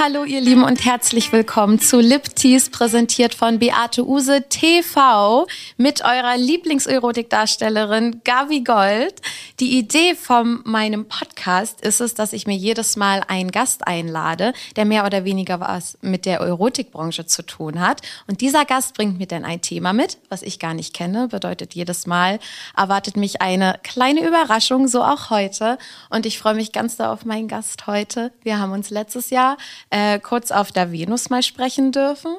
Hallo ihr Lieben und herzlich willkommen zu Lip Tease, präsentiert von Beate Use TV mit eurer Lieblingserotikdarstellerin Gavi Gold. Die Idee von meinem Podcast ist es, dass ich mir jedes Mal einen Gast einlade, der mehr oder weniger was mit der Erotikbranche zu tun hat. Und dieser Gast bringt mir dann ein Thema mit, was ich gar nicht kenne. Bedeutet jedes Mal erwartet mich eine kleine Überraschung, so auch heute. Und ich freue mich ganz da auf meinen Gast heute. Wir haben uns letztes Jahr äh, kurz auf der Venus mal sprechen dürfen.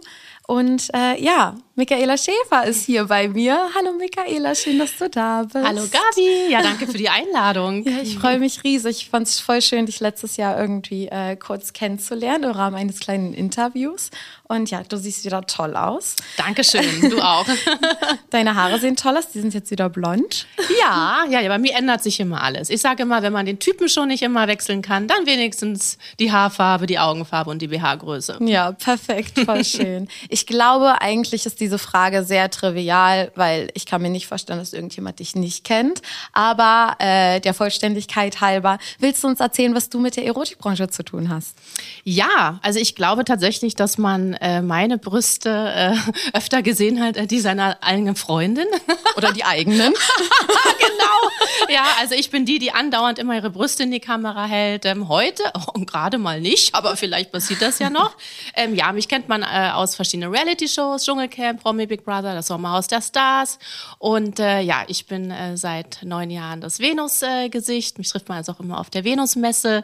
Und äh, ja, Michaela Schäfer ist hier bei mir. Hallo Michaela, schön, dass du da bist. Hallo Gabi, ja danke für die Einladung. ja, ich freue mich riesig. Ich fand es voll schön, dich letztes Jahr irgendwie äh, kurz kennenzulernen im Rahmen eines kleinen Interviews. Und ja, du siehst wieder toll aus. Dankeschön, du auch. Deine Haare sehen toll aus, die sind jetzt wieder blond. Ja, ja, ja, bei mir ändert sich immer alles. Ich sage immer, wenn man den Typen schon nicht immer wechseln kann, dann wenigstens die Haarfarbe, die Augenfarbe und die BH-Größe. Ja, perfekt, voll schön. Ich glaube, eigentlich ist diese Frage sehr trivial, weil ich kann mir nicht vorstellen, dass irgendjemand dich nicht kennt. Aber äh, der Vollständigkeit halber, willst du uns erzählen, was du mit der Erotikbranche zu tun hast? Ja, also ich glaube tatsächlich, dass man äh, meine Brüste äh, öfter gesehen hat, äh, die seiner eigenen Freundin. Oder die eigenen. genau. Ja, also ich bin die, die andauernd immer ihre Brüste in die Kamera hält. Ähm, heute, oh, gerade mal nicht, aber vielleicht passiert das ja noch. Ähm, ja, mich kennt man äh, aus verschiedenen Reality-Shows, Dschungelcamp, Promi Big Brother, das Sommerhaus der Stars. Und äh, ja, ich bin äh, seit neun Jahren das Venus-Gesicht. Mich trifft man also auch immer auf der Venus-Messe.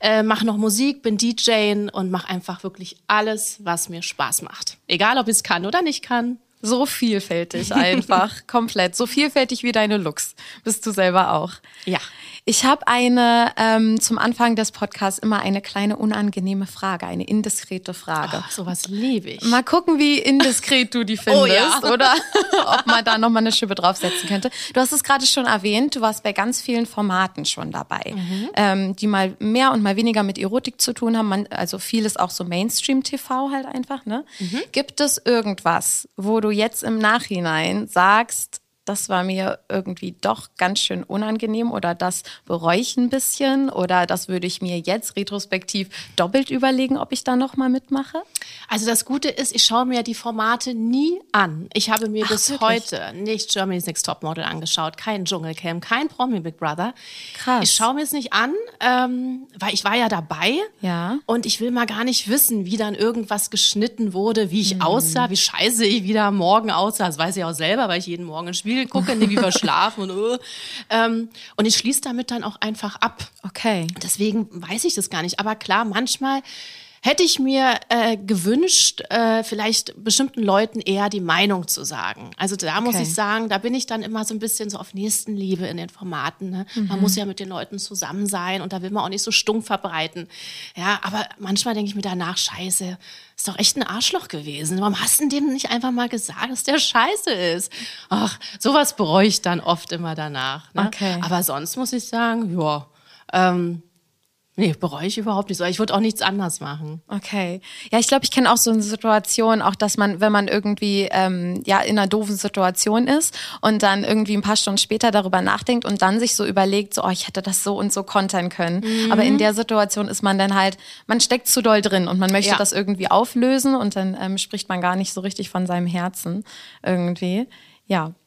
Äh, mache noch Musik, bin DJ und mache einfach wirklich alles, was mir Spaß macht. Egal, ob ich es kann oder nicht kann. So vielfältig einfach, komplett. So vielfältig wie deine Looks. Bist du selber auch. Ja. Ich habe eine ähm, zum Anfang des Podcasts immer eine kleine unangenehme Frage, eine indiskrete Frage. Oh, sowas liebe ich. Mal gucken, wie indiskret du die findest, Oh ja. oder ob man da noch mal eine Schippe draufsetzen könnte. Du hast es gerade schon erwähnt, du warst bei ganz vielen Formaten schon dabei, ähm, die mal mehr und mal weniger mit Erotik zu tun haben. Man, also vieles auch so Mainstream-TV halt einfach. Ne? Gibt es irgendwas, wo du jetzt im Nachhinein sagst, das war mir irgendwie doch ganz schön unangenehm oder das bereue ich ein bisschen oder das würde ich mir jetzt retrospektiv doppelt überlegen, ob ich da noch mal mitmache? Also das Gute ist, ich schaue mir die Formate nie an. Ich habe mir Ach, bis wirklich? heute nicht Germany's Next Topmodel angeschaut, kein Dschungelcamp, kein Promi Big Brother. Krass. Ich schaue mir es nicht an, ähm, weil ich war ja dabei. Ja. Und ich will mal gar nicht wissen, wie dann irgendwas geschnitten wurde, wie ich Mhm. aussah, wie scheiße ich wieder morgen aussah. Das weiß ich auch selber, weil ich jeden Morgen ins Spiegel gucke, nie wie verschlafen und uh. ähm, Und ich schließe damit dann auch einfach ab. Okay. Deswegen weiß ich das gar nicht. Aber klar, manchmal hätte ich mir äh, gewünscht, äh, vielleicht bestimmten Leuten eher die Meinung zu sagen. Also da muss Okay. ich sagen, da bin ich dann immer so ein bisschen so auf Nächstenliebe in den Formaten. Ne? Mhm. Man muss ja mit den Leuten zusammen sein und da will man auch nicht so stumpf verbreiten. Ja, aber manchmal denke ich mir danach, scheiße, ist doch echt ein Arschloch gewesen. Warum hast du dem nicht einfach mal gesagt, dass der scheiße ist? Ach, sowas bereue ich dann oft immer danach. Ne? Okay. Aber sonst muss ich sagen, ja, ähm, nee, bereue ich überhaupt nicht so. Ich würde auch nichts anders machen. Okay. Ja, ich glaube, ich kenne auch so eine Situation, auch dass man, wenn man irgendwie ähm, ja in einer doofen Situation ist und dann irgendwie ein paar Stunden später darüber nachdenkt und dann sich so überlegt, so, oh, ich hätte das so und so kontern können. Aber in der Situation ist man dann halt, man steckt zu doll drin und man möchte Ja. das irgendwie auflösen und dann ähm, spricht man gar nicht so richtig von seinem Herzen irgendwie. Ja.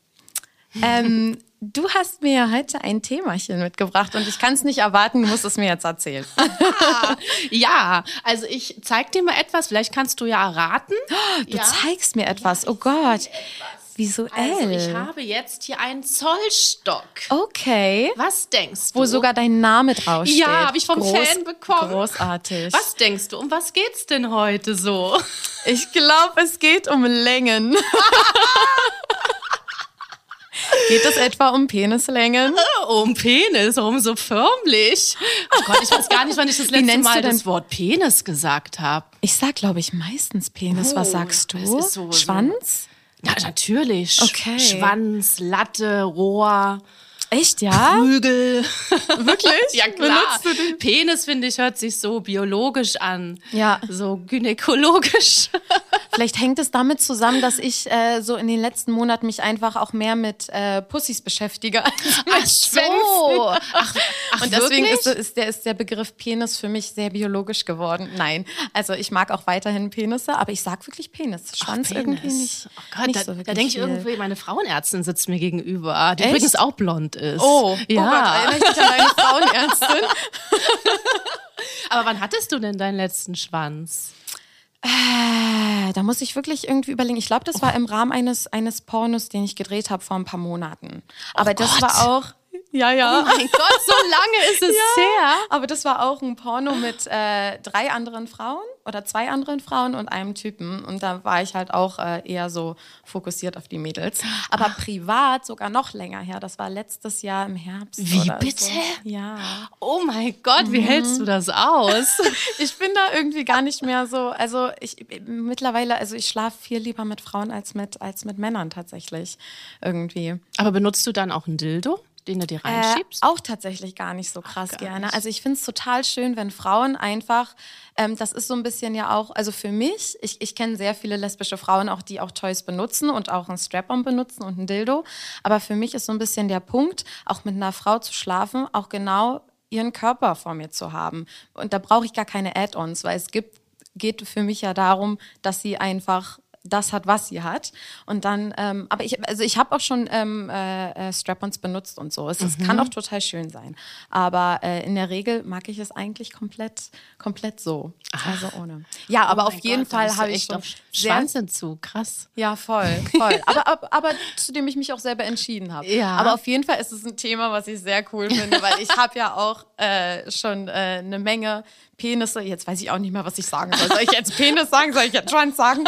Ähm, du hast mir heute ein Themachen mitgebracht und ich kann es nicht erwarten, du musst es mir jetzt erzählen. Ja, also ich zeig dir mal etwas, vielleicht kannst du ja erraten. Du ja. zeigst mir etwas. Oh Gott. Visuell. Also ich habe jetzt hier einen Zollstock. okay. Was denkst du? Wo sogar dein Name draufsteht. Ja, habe ich vom Fan bekommen. Großartig. Was denkst du? Um was geht's denn heute so? Ich glaube, es geht um Längen. geht es etwa um Penislängen? Um Penis, warum so förmlich? Oh Gott, ich weiß gar nicht, wann ich das letzte Mal das Wort Penis gesagt habe. Ich sag, glaube ich, meistens Penis. Was Oh, sagst du? so- so- Schwanz? Ja, natürlich. Okay. Schwanz, Latte, Rohr. Echt, ja? Prügel. Wirklich? Ja, klar. Penis, finde ich, hört sich so biologisch an. Ja. So gynäkologisch. Vielleicht hängt es damit zusammen, dass ich äh, so in den letzten Monaten mich einfach auch mehr mit äh, Pussys beschäftige. Als mit Ach so. Ach, ach Und deswegen ist, ist, der, ist der Begriff Penis für mich sehr biologisch geworden. Nein, also ich mag auch weiterhin Penisse, aber ich sag wirklich Penis. Schwanz Ach, irgendwie Penis. nicht. Oh Gott, nicht da, so da denke ich irgendwie, meine Frauenärztin sitzt mir gegenüber, die Echt? übrigens auch blond ist. Oh, ja. oh Gott, ich an deine Frauenärztin? Aber wann hattest du denn deinen letzten Schwanz? Äh, da muss ich wirklich irgendwie überlegen. Ich glaube, das war im Rahmen eines, eines Pornos, den ich gedreht habe vor ein paar Monaten. Aber das Gott. war auch. Ja, ja. Oh mein Gott, so lange ist es her. Aber das war auch ein Porno mit äh, drei anderen Frauen oder zwei anderen Frauen und einem Typen. Und da war ich halt auch äh, eher so fokussiert auf die Mädels. Aber privat sogar noch länger her. Das war letztes Jahr im Herbst. Wie bitte? So. Ja. Oh mein Gott, wie hältst du das aus? Ich bin da irgendwie gar nicht mehr so. Also ich mittlerweile, also ich schlafe viel lieber mit Frauen als mit, als mit Männern tatsächlich. Irgendwie. Aber benutzt du dann auch ein Dildo, den du dir Äh, reinschiebst? auch tatsächlich gar nicht so krass gar gerne. nicht. Also ich finde es total schön, wenn Frauen einfach, ähm, das ist so ein bisschen ja auch, also für mich, ich, ich kenne sehr viele lesbische Frauen auch, die auch Toys benutzen und auch ein Strap-on benutzen und ein Dildo. Aber für mich ist so ein bisschen der Punkt, auch mit einer Frau zu schlafen, auch genau ihren Körper vor mir zu haben. Und da brauche ich gar keine Add-ons, weil es gibt, geht für mich ja darum, dass sie einfach das hat, was sie hat. Und dann, ähm, aber ich, also ich habe auch schon ähm, äh, äh, Strap-ons benutzt und so. Es, es Mhm. kann auch total schön sein. Aber äh, in der Regel mag ich es eigentlich komplett, komplett so. Also ohne. Ja, aber Oh auf jeden Gott, Fall habe ich schon Schwanzentzug, krass. ja, voll, voll. aber, aber, aber zu dem ich mich auch selber entschieden habe. Ja. Aber auf jeden Fall ist es ein Thema, was ich sehr cool finde, weil ich habe ja auch äh, schon äh, eine Menge Penisse. Jetzt weiß ich auch nicht mehr, was ich sagen soll. Soll ich jetzt Penis sagen? Soll ich jetzt Schwanz sagen?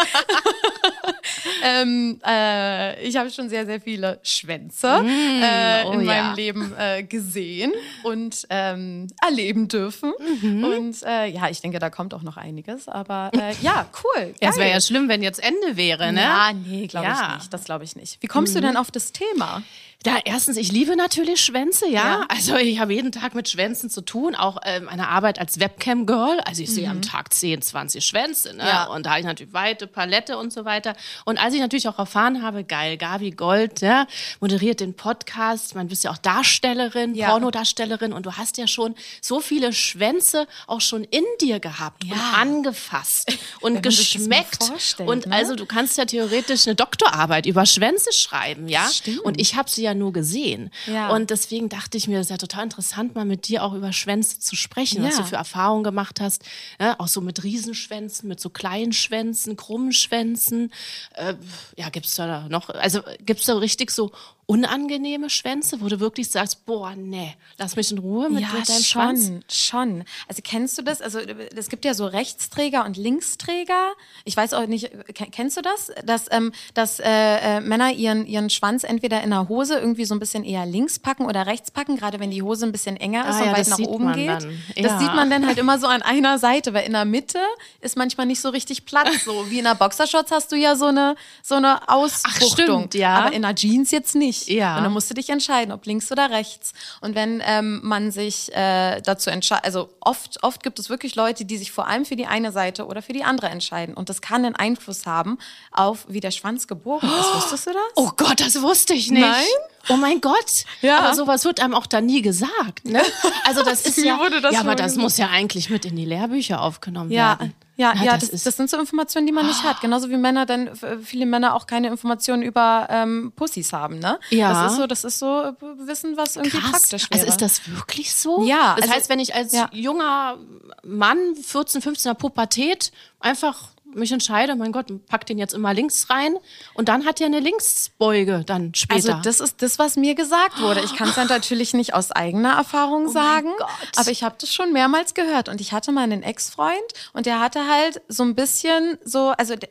ähm, äh, ich habe schon sehr, sehr viele Schwänze äh, oh in ja. meinem Leben äh, gesehen und ähm, erleben dürfen. Mhm. Und äh, ja, ich denke, da kommt auch noch einiges. Aber ja, cool. Ja, es wäre ja schlimm, wenn jetzt Ende wäre, ne? Ja, nee, glaube Ja. ich nicht. Das glaube ich nicht. Wie kommst du denn auf das Thema? Ja, erstens, ich liebe natürlich Schwänze, ja. Ja. Also ich habe jeden Tag mit Schwänzen zu tun, auch äh, meine Arbeit als Webcam-Girl. Also ich sehe am Tag 10, 20 Schwänze, ne? Mhm. Ja. Und da habe ich natürlich weite Palette und so weiter. Und als ich natürlich auch erfahren habe, geil, Gabi Gold, ja, moderiert den Podcast, man bist ja auch Darstellerin, Ja. Pornodarstellerin und du hast ja schon so viele Schwänze auch schon in dir gehabt und angefasst und geschmeckt. und ne? also du kannst ja theoretisch eine Doktorarbeit über Schwänze schreiben, ja? Stimmt. Und ich habe sie ja nur gesehen. Ja. Und deswegen dachte ich mir, das ist ja total interessant, mal mit dir auch über Schwänze zu sprechen, was Ja. du für Erfahrungen gemacht hast. Ja, auch so mit Riesenschwänzen, mit so kleinen Schwänzen, krummen Schwänzen. Äh, ja, gibt's da noch, also gibt's da richtig so unangenehme Schwänze, wo du wirklich sagst, boah, nee, lass mich in Ruhe mit, mit deinem schon, Schwanz. schon. Also kennst du das? Also es gibt ja so Rechtsträger und Linksträger. Ich weiß auch nicht, ke- kennst du das? Dass, ähm, dass äh, äh, Männer ihren, ihren Schwanz entweder in der Hose irgendwie so ein bisschen eher links packen oder rechts packen, gerade wenn die Hose ein bisschen enger ist Ah und ja, weit nach oben geht. dann. Das Ja. sieht man dann halt immer so an einer Seite, weil in der Mitte ist manchmal nicht so richtig Platz. So wie in der Boxershorts hast du ja so eine, so eine Ausbuchtung. stimmt, ja. Aber in der Jeans jetzt nicht. Ja. Und dann musst du dich entscheiden, ob links oder rechts. Und wenn ähm, man sich äh, dazu entscheidet, also oft, oft gibt es wirklich Leute, die sich vor allem für die eine Seite oder für die andere entscheiden. Und das kann einen Einfluss haben auf, wie der Schwanz gebogen ist. Wusstest du das? Oh Gott, das wusste ich nicht. Nein? Oh mein Gott. Ja. Aber sowas wird einem auch da nie gesagt. Ne? Also das ist ja, das ja, aber das muss ja eigentlich mit in die Lehrbücher aufgenommen Ja, werden. Ja, Na, ja, das das, das sind so Informationen, die man nicht hat. Genauso wie Männer dann, f- viele Männer auch keine Informationen über ähm, Pussys haben, ne? Ja. Das ist so, das ist so äh, Wissen, was irgendwie Krass. praktisch wäre. Also ist das wirklich so? Ja, Das also- heißt, wenn ich als ja. junger Mann, 14, 15er Pubertät, einfach mich entscheide, mein Gott, pack den jetzt immer links rein und dann hat er eine Linksbeuge dann später. Also das ist das, was mir gesagt wurde. Ich kann es dann natürlich nicht aus eigener Erfahrung sagen, Gott. aber ich habe das schon mehrmals gehört. Und ich hatte mal einen Ex-Freund und der hatte halt so ein bisschen so, also der,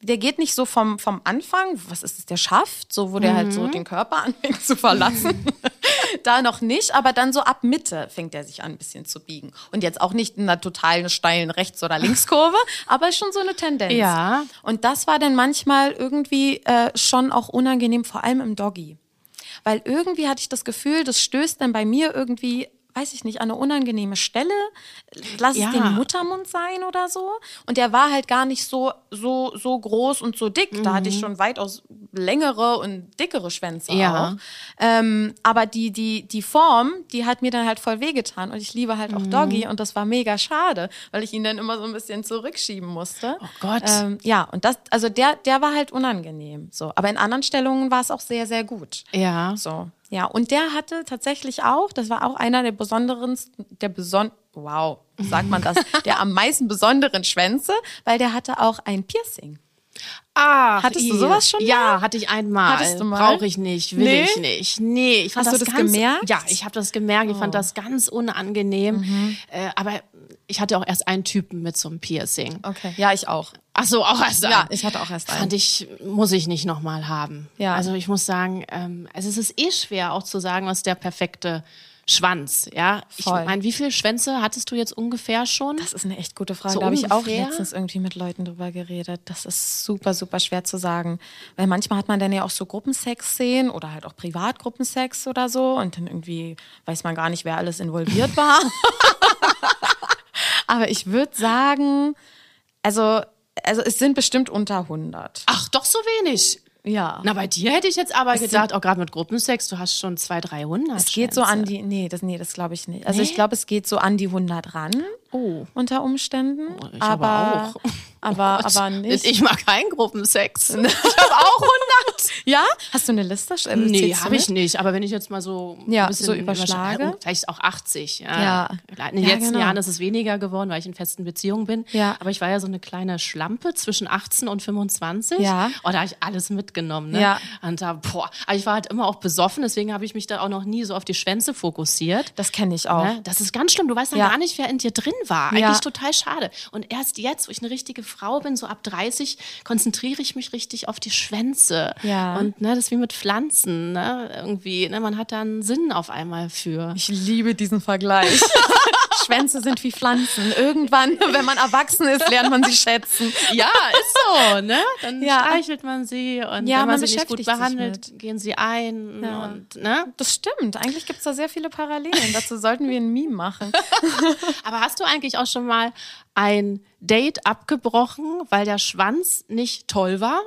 der geht nicht so vom, vom Anfang, was ist es, der schafft, so wo der halt so den Körper anfängt zu verlassen. da noch nicht, aber dann so ab Mitte fängt er sich an, ein bisschen zu biegen. Und jetzt auch nicht in einer totalen steilen Rechts- oder Linkskurve, aber schon so eine Tendenz. Ja. Und das war dann manchmal irgendwie äh, schon auch unangenehm, vor allem im Doggy. Weil irgendwie hatte ich das Gefühl, das stößt dann bei mir irgendwie weiß ich nicht, an eine unangenehme Stelle. Lass Ja. es den Muttermund sein oder so. Und der war halt gar nicht so, so, so groß und so dick. Da hatte ich schon weitaus längere und dickere Schwänze Mhm. Ja. auch. Ähm, aber die, die, die Form, die hat mir dann halt voll wehgetan. Und ich liebe halt auch Mhm. Doggy. Und das war mega schade, weil ich ihn dann immer so ein bisschen zurückschieben musste. Oh Gott. Ähm, ja, und das, also der, der war halt unangenehm. So. Aber in anderen Stellungen war es auch sehr, sehr gut. Ja. So, ja. Und der hatte tatsächlich auch, das war auch einer der besonderen, der beson, wow, sagt man das, der am meisten besonderen Schwänze, weil der hatte auch ein Piercing. Ah, Hattest du sowas schon Ja, hatte ich einmal. Hattest du mal? Brauche ich nicht, will Nee? ich nicht. Nee, ich fand Hast das du das ganz, gemerkt? Oh. Mhm. Ja, ich habe das gemerkt. Ich fand das ganz unangenehm. Äh, aber ich hatte auch erst einen Typen mit so einem Piercing. Okay. Ja, ich auch. Ach so, auch erst Ja, einen. ich hatte auch erst einen. Fand ich, muss ich nicht nochmal haben. Ja. Also ich muss sagen, ähm, also es ist eh schwer auch zu sagen, was der perfekte Schwanz, ja. Ich Voll. meine, wie viele Schwänze hattest du jetzt ungefähr schon? Das ist eine echt gute Frage. So da habe ich auch letztens irgendwie mit Leuten drüber geredet. Das ist super, super schwer zu sagen. Weil manchmal hat man dann ja auch so Gruppensex-Szenen oder halt auch Privatgruppensex oder so. Und dann irgendwie weiß man gar nicht, wer alles involviert war. Aber ich würde sagen, also, also es sind bestimmt unter 100. Ach, doch so wenig. Ja. Na, bei dir hätte ich jetzt aber sind- gedacht, auch gerade mit Gruppensex, du hast schon 200, 300. es geht so an die, nee, das, nee, das glaube ich nicht. Also Nee? ich glaube, es geht so an die 100 ran. Oh. Unter Umständen. ich aber, aber auch. Aber, Gott, aber nicht. Ich mag keinen Gruppensex. Ich habe auch 100. Ja? Hast du eine Liste? Äh, Nee, habe ich nicht. Aber wenn ich jetzt mal so Ja, ein bisschen so überschlage. überschlage, vielleicht auch 80. Ja. Ja. In den Ja, letzten genau. Jahren ist es weniger geworden, weil ich in festen Beziehungen bin. Ja. Aber ich war ja so eine kleine Schlampe zwischen 18 und 25. Ja. Oh, da habe ich alles mitgenommen. Ne? Ja. Und da, boah, aber ich war halt immer auch besoffen, deswegen habe ich mich da auch noch nie so auf die Schwänze fokussiert. Das kenne ich auch. Ne? Das ist ganz schlimm. Du weißt Ja. gar nicht, wer in dir drin war. Ja. Eigentlich total schade. Und erst jetzt, wo ich eine richtige Frau bin, so ab 30, konzentriere ich mich richtig auf die Schwänze. Ja. Und ne, das ist wie mit Pflanzen. Ne? Irgendwie, ne? man hat da einen Sinn auf einmal für. Ich liebe diesen Vergleich. Schwänze sind wie Pflanzen. Irgendwann, wenn man erwachsen ist, lernt man sie schätzen. Ja, ist so, ne? Dann Ja. streichelt man sie und Ja, wenn man, man sie nicht gut behandelt, gehen sie ein Ja. und ne? Das stimmt. Eigentlich gibt es da sehr viele Parallelen. Dazu sollten wir ein Meme machen. Aber hast du eigentlich auch schon mal ein Date abgebrochen, weil der Schwanz nicht toll war?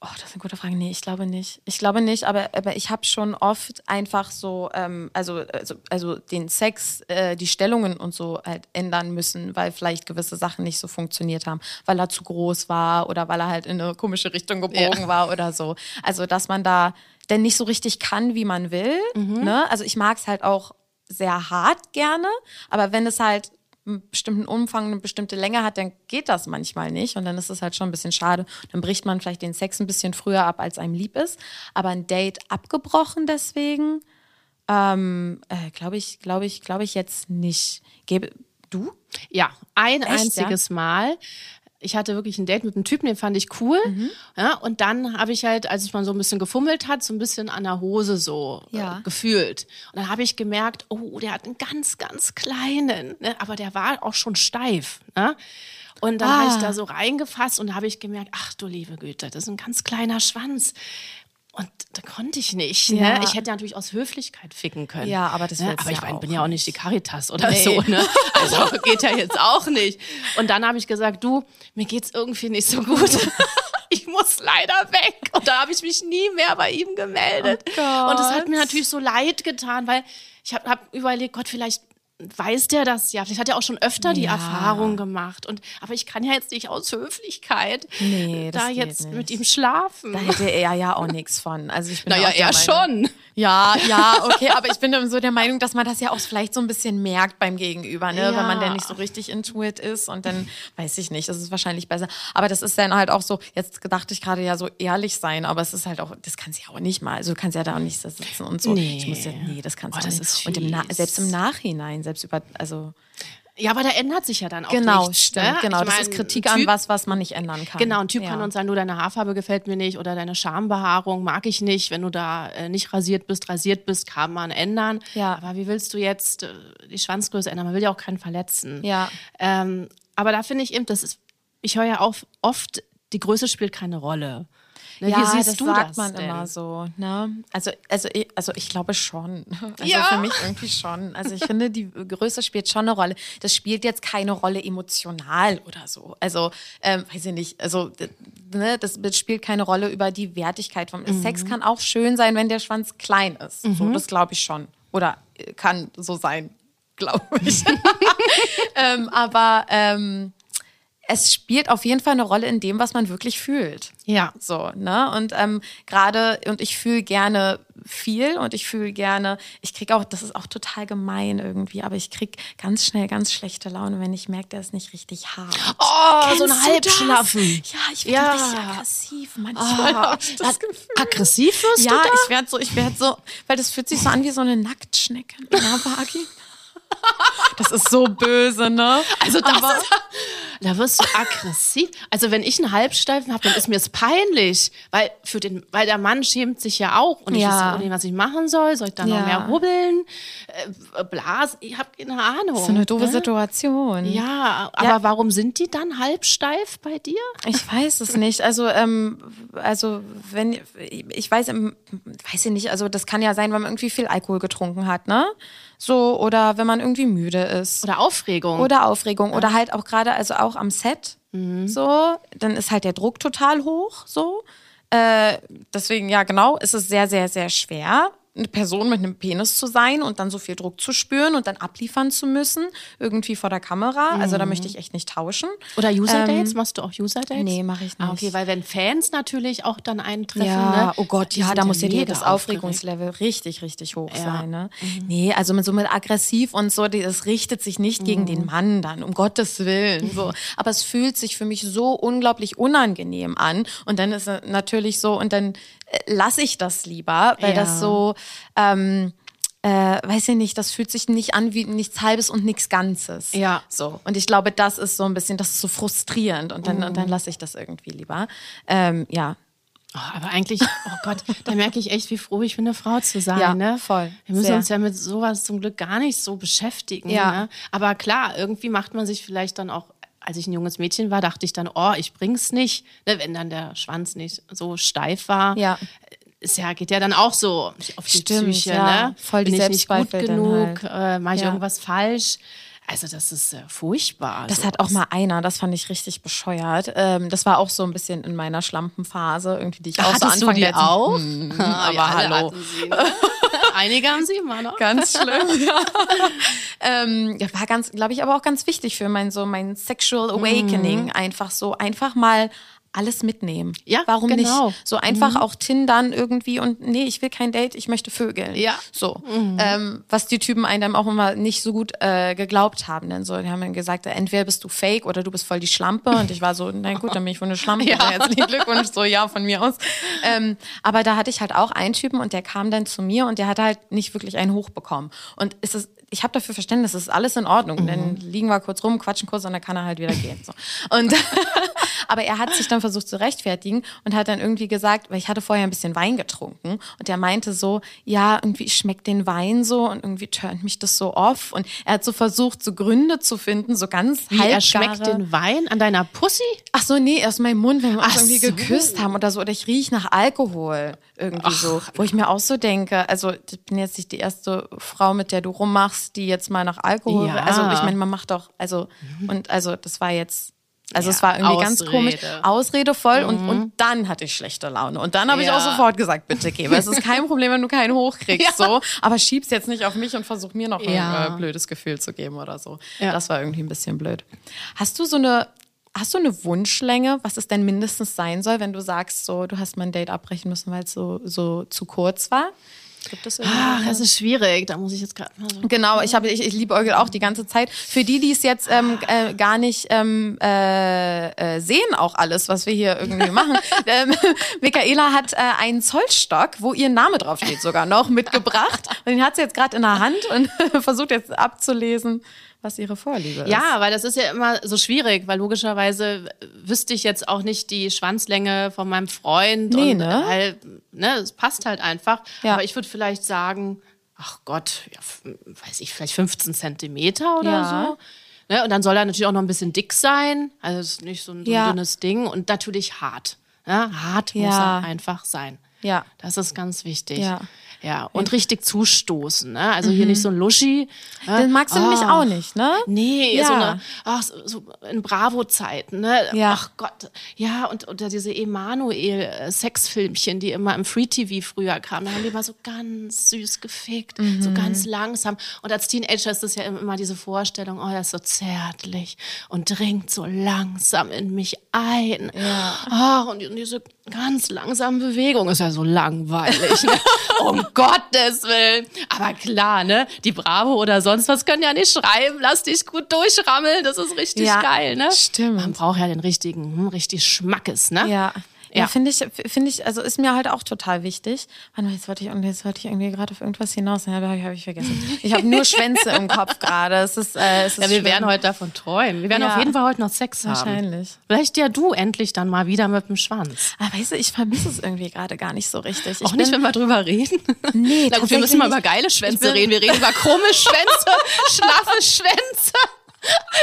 Oh, das ist eine gute Frage. Nee, ich glaube nicht. Ich glaube nicht, aber, aber ich habe schon oft einfach so, ähm, also, also, also den Sex, äh, die Stellungen und so halt ändern müssen, weil vielleicht gewisse Sachen nicht so funktioniert haben, weil er zu groß war oder weil er halt in eine komische Richtung gebogen Ja. war oder so. Also, dass man da denn nicht so richtig kann, wie man will. Ne? Also ich mag es halt auch sehr hart gerne, aber wenn es halt einen bestimmten Umfang, eine bestimmte Länge hat, dann geht das manchmal nicht und dann ist es halt schon ein bisschen schade. Dann bricht man vielleicht den Sex ein bisschen früher ab, als einem lieb ist, aber ein Date abgebrochen deswegen, ähm, äh, glaube ich, glaube ich, glaube ich jetzt nicht. Gebe du? Ja, ein Echt, einziges Mal. Ich hatte wirklich ein Date mit einem Typen, den fand ich cool. Mhm. Ja, und dann habe ich halt, als ich mal so ein bisschen gefummelt hat, so ein bisschen an der Hose so Ja. äh, gefühlt. Und dann habe ich gemerkt, oh, der hat einen ganz, ganz kleinen, ne? aber der war auch schon steif. Ne? Und dann habe Ah. ich da so reingefasst und habe ich gemerkt, ach du liebe Güte, das ist ein ganz kleiner Schwanz. Und da konnte ich nicht. Ja. Ne? Ich hätte natürlich aus Höflichkeit ficken können. Ja, aber das ne? Aber ich ja mein, bin ja auch nicht die Caritas oder Nee. so. Ne? Also geht ja jetzt auch nicht. Und dann habe ich gesagt, du, mir geht's irgendwie nicht so gut. Ich muss leider weg. Und da habe ich mich nie mehr bei ihm gemeldet. Oh und das hat mir natürlich so leid getan, weil ich habe hab überlegt, Gott, vielleicht weiß der das ja. Vielleicht hat er auch schon öfter die Ja. Erfahrung gemacht. Und, aber ich kann ja jetzt nicht aus Höflichkeit Nee, das da jetzt nicht. mit ihm schlafen. Da hätte er ja auch nichts von. Also ich bin naja, auch er Meinung- schon. Ja, ja, okay, aber ich bin so der Meinung, dass man das ja auch vielleicht so ein bisschen merkt beim Gegenüber, ne? Ja. wenn man dann nicht so richtig intuit ist und dann weiß ich nicht, das ist wahrscheinlich besser. Aber das ist dann halt auch so, jetzt dachte ich gerade ja so ehrlich sein, aber es ist halt auch, das kannst du ja auch nicht mal, also du kannst ja da auch nicht sitzen und so. Nee. Ich muss ja, nee, das kannst Oh, du auch das nicht. ist und im selbst im Nachhinein, selbst über, also Ja, aber da ändert sich ja dann auch genau, nichts. stimmt, ne? genau, Ich das mein, ist Kritik ein an Typ- was, was man nicht ändern kann. Genau, ein Typ ja. kann uns sagen, nur deine Haarfarbe gefällt mir nicht oder deine Schambehaarung mag ich nicht. Wenn du da äh, nicht rasiert bist, rasiert bist, kann man ändern. Ja. Aber wie willst du jetzt äh, die Schwanzgröße ändern? Man will ja auch keinen verletzen. Ja. Ähm, aber da finde ich eben, das ist, ich höre ja auf, oft, die Größe spielt keine Rolle. Ne, ja, Wie siehst das du sagt das man denn? immer so. Ne? Also, also, ich, also ich glaube schon. Also Ja. für mich irgendwie schon. Also ich finde, die Größe spielt schon eine Rolle. Das spielt jetzt keine Rolle emotional oder so. Also, ähm, weiß ich nicht. Also, ne, das spielt keine Rolle über die Wertigkeit vom Mhm. Sex kann auch schön sein, wenn der Schwanz klein ist. So, das glaube ich schon. Oder äh, kann so sein, glaube ich. ähm, aber ähm, es spielt auf jeden Fall eine Rolle in dem, was man wirklich fühlt. Ja. So, ne? Und ähm, gerade, und ich fühle gerne viel und ich fühle gerne, ich kriege auch, das ist auch total gemein irgendwie, aber ich kriege ganz schnell ganz schlechte Laune, wenn ich merke, der ist nicht richtig hart. Oh, so ein Kennst du Halbschlaffen. das? Ja, ich werde Ja. richtig aggressiv manchmal. hab ich das Gefühl. Aggressiv wirst Ja, du da? ich werde so, ich werde so, weil das fühlt sich so an wie so eine Nacktschnecke in einer Vagina. Das ist so böse, ne? Also das Aber- ist, da wirst du aggressiv. Also wenn ich einen Halbsteifen habe, dann ist mir es peinlich, weil für den, weil der Mann schämt sich ja auch und ich Ja. weiß nicht, was ich machen soll. Soll ich da noch Ja. mehr rubbeln, äh, blasen? Ich habe keine Ahnung. So eine doofe ne? Situation. Ja, aber Ja. warum sind die dann halbsteif bei dir? Ich weiß es nicht. Also, ähm, also wenn ich weiß, ähm, weiß ich nicht. Also das kann ja sein, wenn man irgendwie viel Alkohol getrunken hat, ne? So oder wenn man irgendwie müde ist Oder Aufregung? oder Aufregung oder halt auch gerade, also auch am Set. So, dann ist halt der Druck total hoch. So, äh, deswegen ja genau, ist es sehr, sehr, sehr schwer eine Person mit einem Penis zu sein und dann so viel Druck zu spüren und dann abliefern zu müssen, irgendwie vor der Kamera. Also da möchte ich echt nicht tauschen. Oder User-Dates? Machst du auch User-Dates? Ähm, nee, mach ich Ah, nicht. okay, weil wenn Fans natürlich auch dann eintreffen, Ja, ne? oh Gott, die ja, da muss ja das. Aufregungslevel richtig, richtig hoch Ja. Mhm. sein. Ne? Nee, also mit so mit aggressiv und so, das richtet sich nicht gegen Mhm. den Mann dann, um Gottes Willen. So. Aber es fühlt sich für mich so unglaublich unangenehm an. Und dann ist es natürlich so, und dann lasse ich das lieber, weil Ja. das so, ähm, äh, weiß ich nicht, das fühlt sich nicht an wie nichts Halbes und nichts Ganzes. Ja. So. Und ich glaube, das ist so ein bisschen, das ist so frustrierend. Und dann, Mhm. und dann lasse ich das irgendwie lieber. Ähm, ja, Oh, aber eigentlich, oh Gott, da merke ich echt, wie froh ich bin, eine Frau zu sein. Ja, ne? voll. Wir müssen Sehr. uns ja mit sowas zum Glück gar nicht so beschäftigen. Ja. Ne? Aber klar, irgendwie macht man sich vielleicht dann auch, als ich ein junges Mädchen war, dachte ich dann, oh, ich bring's nicht. Ne? Wenn dann der Schwanz nicht so steif war. Ja. Ist ja, geht ja dann auch so auf die Stimmt, Psyche. ja. Ne? Voll die bin ich nicht gut genug? halt. Äh, Mache ich Ja. irgendwas falsch? Also das ist äh, furchtbar. Das so. hat auch mal einer, das fand ich richtig bescheuert. Ähm, das war auch so ein bisschen in meiner Schlampenphase, irgendwie, die ich auch so Hattest du Anfang die der auch? aber Ja, hallo. sie, ne? Einige haben sie immer noch. Ganz schlimm, ja. ähm, ja, war ganz, glaube ich, aber auch ganz wichtig für mein so mein Sexual Awakening. Einfach so, einfach mal alles mitnehmen. Ja, warum genau. nicht? So einfach auch Tindern irgendwie und nee, ich will kein Date, ich möchte Vögeln. Ja. So. Ähm, was die Typen einem auch immer nicht so gut äh, geglaubt haben. Denn so, die haben dann gesagt, entweder bist du fake oder du bist voll die Schlampe. Und ich war so, na gut, dann bin ich wohl eine Schlampe. Ja. Ja. Herzlichen Glückwunsch, so ja, von mir aus. Ähm, aber da hatte ich halt auch einen Typen und der kam dann zu mir und der hat halt nicht wirklich einen hochbekommen. Und es ist, ich habe dafür Verständnis, es ist alles in Ordnung. Dann liegen wir kurz rum, quatschen kurz und dann kann er halt wieder gehen. So. Und aber er hat sich dann versucht zu rechtfertigen und hat dann irgendwie gesagt, weil ich hatte vorher ein bisschen Wein getrunken und er meinte so, ja, irgendwie schmeckt den Wein so und irgendwie turnt mich das so off. Und er hat so versucht, so Gründe zu finden, so ganz Wie, halbgare. er schmeckt den Wein an deiner Pussy? Ach so, nee, aus meinem Mund, wenn wir uns Ach irgendwie so. geküsst haben oder so. Oder ich riech nach Alkohol irgendwie so. Wo ich mir auch so denke, also ich bin jetzt nicht die erste Frau, mit der du rummachst, die jetzt mal nach Alkohol. Ja. Also ich meine, man macht doch, also, und also das war jetzt. Also Ja, es war irgendwie ganz Ausrede. komisch. Ausrede voll und, und dann hatte ich schlechte Laune. Und dann habe ich Ja. auch sofort gesagt, bitte geh. Weil es ist kein Problem, wenn du keinen hochkriegst. So. Aber schieb's jetzt nicht auf mich und versuch mir noch ein Ja. äh, blödes Gefühl zu geben oder so. Ja. Das war irgendwie ein bisschen blöd. Hast du so eine, hast du eine Wunschlänge, was es denn mindestens sein soll, wenn du sagst, so, du hast mal ein Date abbrechen müssen, weil es so, so zu kurz war? Gibt es? Ach, das ist schwierig. Da muss ich jetzt gerade mal so. Genau, ich, habe, ich, ich liebe Eugel auch die ganze Zeit. Für die, die es jetzt ähm, äh, gar nicht ähm, äh, äh, sehen, auch alles, was wir hier irgendwie machen. ähm, Michaela hat äh, einen Zollstock, wo ihr Name draufsteht sogar noch, mitgebracht. Und den hat sie jetzt gerade in der Hand und versucht jetzt abzulesen, was ihre Vorliebe ist. Ja, weil das ist ja immer so schwierig, weil logischerweise wüsste ich jetzt auch nicht die Schwanzlänge von meinem Freund. Nee, und ne? Weil, ne, es passt halt einfach. Ja. Aber ich würde vielleicht sagen, ach Gott, ja, weiß ich, vielleicht 15 Zentimeter oder Ja. so. Ne? Und dann soll er natürlich auch noch ein bisschen dick sein. Also es ist nicht so ein, so ein Ja. dünnes Ding und natürlich hart. Ja, hart muss er einfach sein. Ja. Das ist ganz wichtig. Ja. Ja, und richtig zustoßen. Ne? Also hier nicht so ein Luschi. Ne? Den magst du nämlich Ah. auch nicht, ne? Nee, Ja. so eine, ach, so, so in Bravo-Zeiten, ne? Ja. Ach Gott. Ja, und oder diese Emanuel-Sexfilmchen, die immer im Free-TV früher kamen, da haben die immer so ganz süß gefickt, so Mhm. ganz langsam. Und als Teenager ist das ja immer diese Vorstellung, oh, er ist so zärtlich und dringt so langsam in mich ein. Ja. Oh, und, und diese ganz langsame Bewegung ist ja so langweilig. Ne? um Gottes Willen. Aber klar, ne? Die Bravo oder sonst was können ja nicht schreiben. Lass dich gut durchrammeln. Das ist richtig Ja, geil, ne? stimmt. Man braucht ja den richtigen, hm, richtig Schmackes, ne? Ja. Ja, Ja. finde ich, finde ich, also ist mir halt auch total wichtig. Warte mal, jetzt wollte ich, jetzt wollte ich irgendwie gerade auf irgendwas hinaus. Ja, habe ich, hab ich vergessen. Ich habe nur Schwänze im Kopf gerade. Es ist, äh, es ist Ja, wir schlimm. werden heute davon träumen. Wir werden Ja. auf jeden Fall heute noch Sex haben. Wahrscheinlich. Vielleicht ja du endlich dann mal wieder mit dem Schwanz. Aber weißt du, ich vermisse es irgendwie gerade gar nicht so richtig. Ich Auch nicht, wenn wir drüber reden. Nee, Na gut, wir müssen mal über geile Schwänze reden. Wir reden über krumme Schwänze, schlaffe Schwänze.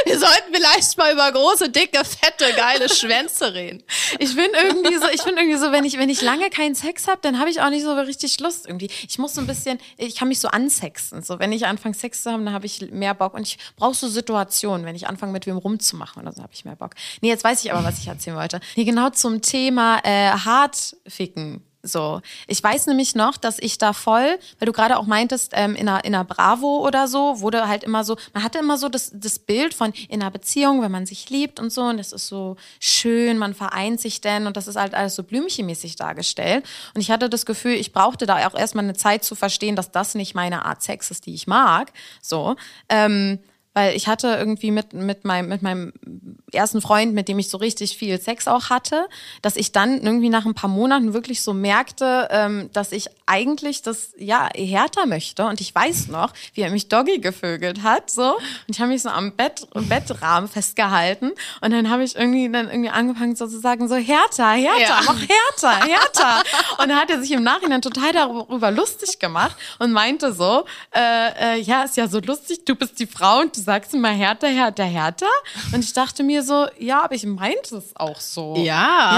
Wir sollten vielleicht mal über große, dicke, fette, geile Schwänze reden. Ich bin irgendwie so, ich bin irgendwie so, wenn ich, wenn ich lange keinen Sex habe, dann habe ich auch nicht so richtig Lust irgendwie. Ich muss so ein bisschen, ich kann mich so ansexen. So, wenn ich anfange Sex zu haben, dann habe ich mehr Bock. Und ich brauche so Situationen, wenn ich anfange mit wem rumzumachen oder so, habe ich mehr Bock. Nee, jetzt weiß ich aber, was ich erzählen wollte. Nee, genau zum Thema äh, Hartficken. So, ich weiß nämlich noch, dass ich da voll, weil du gerade auch meintest, ähm, in, einer, in einer Bravo oder so, wurde halt immer so, man hatte immer so das, das Bild von in einer Beziehung, wenn man sich liebt und so, und das ist so schön, man vereint sich denn und das ist halt alles so blümchenmäßig dargestellt. Und ich hatte das Gefühl, ich brauchte da auch erstmal eine Zeit zu verstehen, dass das nicht meine Art Sex ist, die ich mag. So. Ähm, weil ich hatte irgendwie mit, mit, meinem, mit meinem ersten Freund, mit dem ich so richtig viel Sex auch hatte, dass ich dann irgendwie nach ein paar Monaten wirklich so merkte, ähm, dass ich eigentlich das ja härter möchte. Und ich weiß noch, wie er mich Doggy gevögelt hat, so. Und ich habe mich so am Bett, Bettrahmen festgehalten. Und dann habe ich irgendwie dann irgendwie angefangen so zu sagen, so härter, härter, Ja. noch härter, härter. Und dann hat er sich im Nachhinein total darüber lustig gemacht und meinte so, äh, äh, ja, ist ja so lustig, du bist die Frau und du sagst immer härter, härter, härter. Und ich dachte mir so, ja, aber ich meinte es auch so. Ja.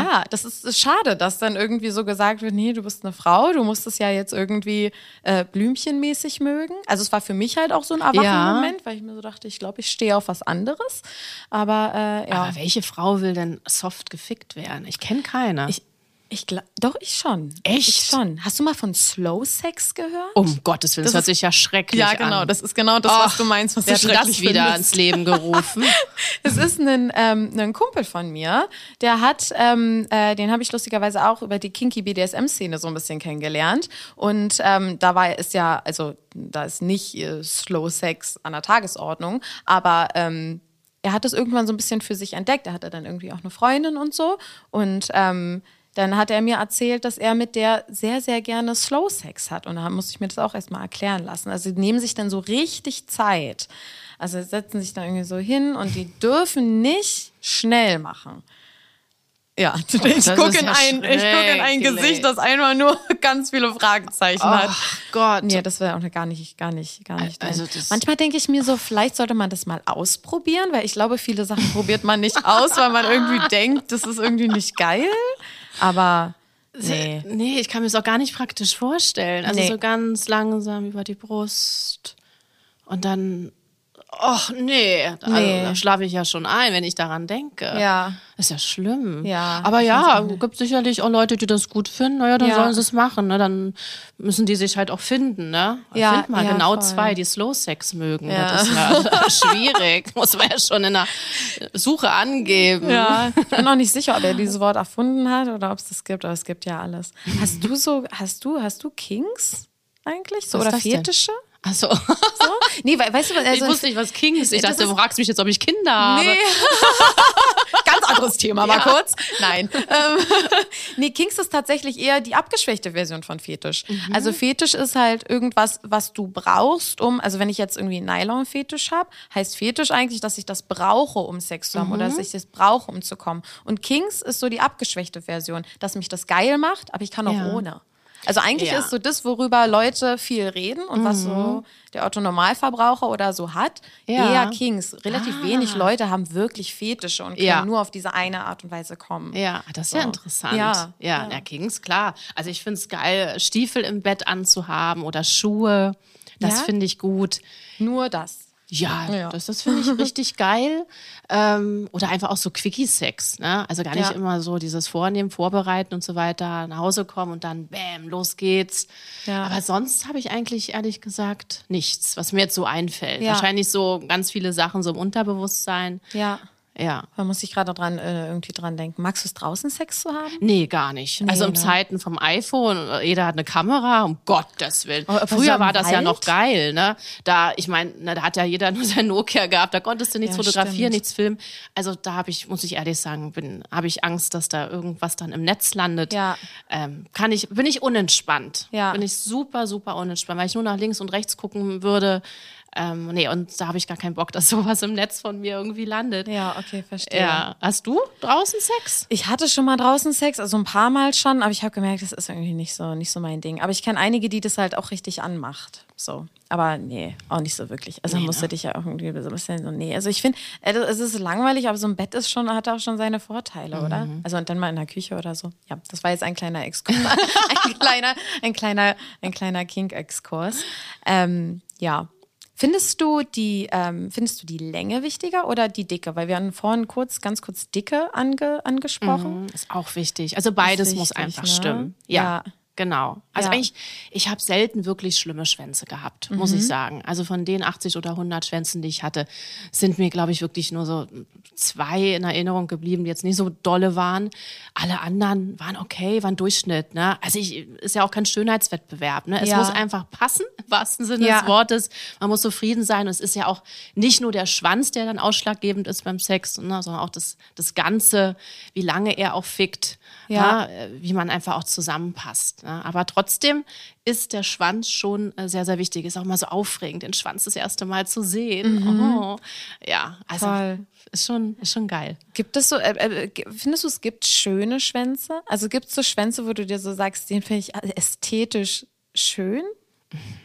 Ja, das ist, ist schade, dass dann irgendwie so gesagt wird, nee, du bist eine Frau, du musst es ja jetzt irgendwie äh, blümchenmäßig mögen. Also es war für mich halt auch so ein Erwachenen-Moment, weil ich mir so dachte, ich glaube, ich stehe auf was anderes. Aber äh, ja. Aber welche Frau will denn soft gefickt werden? Ich kenne keine. Ich, ich gla- doch, ich schon. Echt? Ich schon. Hast du mal von Slow Sex gehört? um Gottes Willen, das, Das hört sich ja schrecklich ja, an. genau. Das ist genau das, Och, was du meinst, was du hat das schrecklich wieder findest. ins Leben gerufen? Es ist ein, ähm, ein Kumpel von mir, der hat, ähm, äh, den habe ich lustigerweise auch über die Kinky BDSM-Szene so ein bisschen kennengelernt. Und ähm, da war ist ja, also da ist nicht äh, Slow Sex an der Tagesordnung, aber ähm, er hat es irgendwann so ein bisschen für sich entdeckt. Er hatte dann irgendwie auch eine Freundin und so. Und ähm, dann hat er mir erzählt, dass er mit der sehr, sehr gerne Slow Sex hat. Und da muss ich mir das auch erstmal erklären lassen. Also die nehmen sich dann so richtig Zeit. Also setzen sich dann irgendwie so hin und die dürfen nicht schnell machen. Ja, ich gucke in, ja ein, ich guck in ein. Gesicht, das einfach nur ganz viele Fragezeichen hat. Ach Gott. Nee, das wäre auch gar nicht, gar nicht, gar nicht. Also Manchmal denke ich mir so, vielleicht sollte man das mal ausprobieren, weil ich glaube, viele Sachen probiert man nicht aus, weil man irgendwie denkt, das ist irgendwie nicht geil. Aber nee. Nee, ich kann mir das auch gar nicht praktisch vorstellen. Also Nee. so ganz langsam über die Brust und dann, ach nee, also, Nee. da schlafe ich ja schon ein, wenn ich daran denke. Ja. Ist ja schlimm. Ja, Aber ja, gibt sicherlich auch Leute, die das gut finden. Naja, dann Ja. sollen sie es machen. Ne? Dann müssen die sich halt auch finden. Ne? Ja, Find mal ja, genau voll. zwei, die Slow Sex mögen. Ja. Das ist ja schwierig. Muss man ja schon in der Suche angeben. Ja, ich bin auch nicht sicher, ob er dieses Wort erfunden hat oder ob es das gibt, aber es gibt ja alles. Hast du so, hast du, hast du Kings eigentlich? So, oder das denn? Fetische? Achso. So? Nee, weil, weißt du, also, ich wusste nicht, was King ist. Ich dachte, ist- du fragst mich jetzt, ob ich Kinder habe. Nee. Ganz anderes Thema, mal Ja. kurz. Nein. Ähm, nee, Kings ist tatsächlich eher die abgeschwächte Version von Fetisch. Also Fetisch ist halt irgendwas, was du brauchst, um, also wenn ich jetzt irgendwie einen Nylon-Fetisch habe, heißt Fetisch eigentlich, dass ich das brauche, um Sex zu haben oder dass ich das brauche, um zu kommen. Und Kings ist so die abgeschwächte Version, dass mich das geil macht, aber ich kann auch Ja. ohne. Also eigentlich Ja. ist so das, worüber Leute viel reden und was so der Otto Normalverbraucher oder so hat, Ja. eher Kings. Relativ wenig Leute haben wirklich Fetische und können Ja. nur auf diese eine Art und Weise kommen. Ja, das ist ja interessant. Ja, ja, ja. Kings, klar. Also ich finde es geil, Stiefel im Bett anzuhaben oder Schuhe. Das finde ich gut. Nur das. Ja, Ja. das, das finde ich richtig geil. Ähm, oder einfach auch so Quickie-Sex, ne? Also gar nicht Ja. immer so dieses Vornehmen, Vorbereiten und so weiter, nach Hause kommen und dann bäm, los geht's. Ja. Aber sonst habe ich eigentlich ehrlich gesagt nichts, was mir jetzt so einfällt. Wahrscheinlich so ganz viele Sachen so im Unterbewusstsein. Ja. Ja. Da muss ich gerade dran äh, irgendwie dran denken. Magst du es draußen Sex zu haben? Nee, gar nicht. also in ne? Zeiten vom iPhone, äh, jeder hat eine Kamera, um Gottes Willen. Aber Früher im war das ja Wald? noch geil, ne? Da, ich meine, da hat ja jeder nur sein Nokia gehabt, da konntest du nichts Ja, fotografieren, stimmt. nichts filmen. Also da habe ich, muss ich ehrlich sagen, bin, habe ich Angst, dass da irgendwas dann im Netz landet. Ja. Ähm, kann ich, bin ich unentspannt. Ja. Bin ich super, super unentspannt, weil ich nur nach links und rechts gucken würde. Ähm, nee, und da habe ich gar keinen Bock, dass sowas im Netz von mir irgendwie landet. Ja, okay, verstehe. Ja. Hast du draußen Sex? Ich hatte schon mal draußen Sex, also ein paar Mal schon, aber ich habe gemerkt, das ist irgendwie nicht so, nicht so mein Ding. Aber ich kenne einige, die das halt auch richtig anmacht. So. Aber nee, auch nicht so wirklich. Also Nee, musst ne? du dich ja irgendwie so ein bisschen so, nee. Also ich finde, äh, es ist langweilig, aber so ein Bett ist schon, hat auch schon seine Vorteile, oder? Mhm. Also und dann mal in der Küche oder so. Ja, das war jetzt ein kleiner Exkurs. ein kleiner, ein kleiner, ein kleiner Kink-Exkurs. Ähm, ja. Findest du die, ähm, findest du die Länge wichtiger oder die Dicke? Weil wir haben vorhin kurz, ganz kurz Dicke ange, angesprochen. Ist auch wichtig. Also beides Ist muss wichtig, einfach ne? stimmen. Ja. Ja. Genau. Also Ja. eigentlich, ich habe selten wirklich schlimme Schwänze gehabt, muss Mhm. ich sagen. Also von den 80 oder 100 Schwänzen, die ich hatte, sind mir, glaube ich, wirklich nur so zwei in Erinnerung geblieben, die jetzt nicht so dolle waren. Alle anderen waren okay, waren Durchschnitt. Ne? Also ich, ist ja auch kein Schönheitswettbewerb. Ne? Es Ja. muss einfach passen, im wahrsten Sinne Ja. des Wortes. Man muss zufrieden sein. Und es ist ja auch nicht nur der Schwanz, der dann ausschlaggebend ist beim Sex, ne? sondern auch das, das Ganze, wie lange er auch fickt, Ja. ne? wie man einfach auch zusammenpasst. Ne? Aber trotzdem ist der Schwanz schon äh, sehr, sehr wichtig. Ist auch mal so aufregend, den Schwanz das erste Mal zu sehen. Oh. Ja, also Voll. ist schon, ist schon geil. Gibt es so, äh, äh, findest du, es gibt schöne Schwänze? Also gibt es so Schwänze, wo du dir so sagst, den finde ich ästhetisch schön?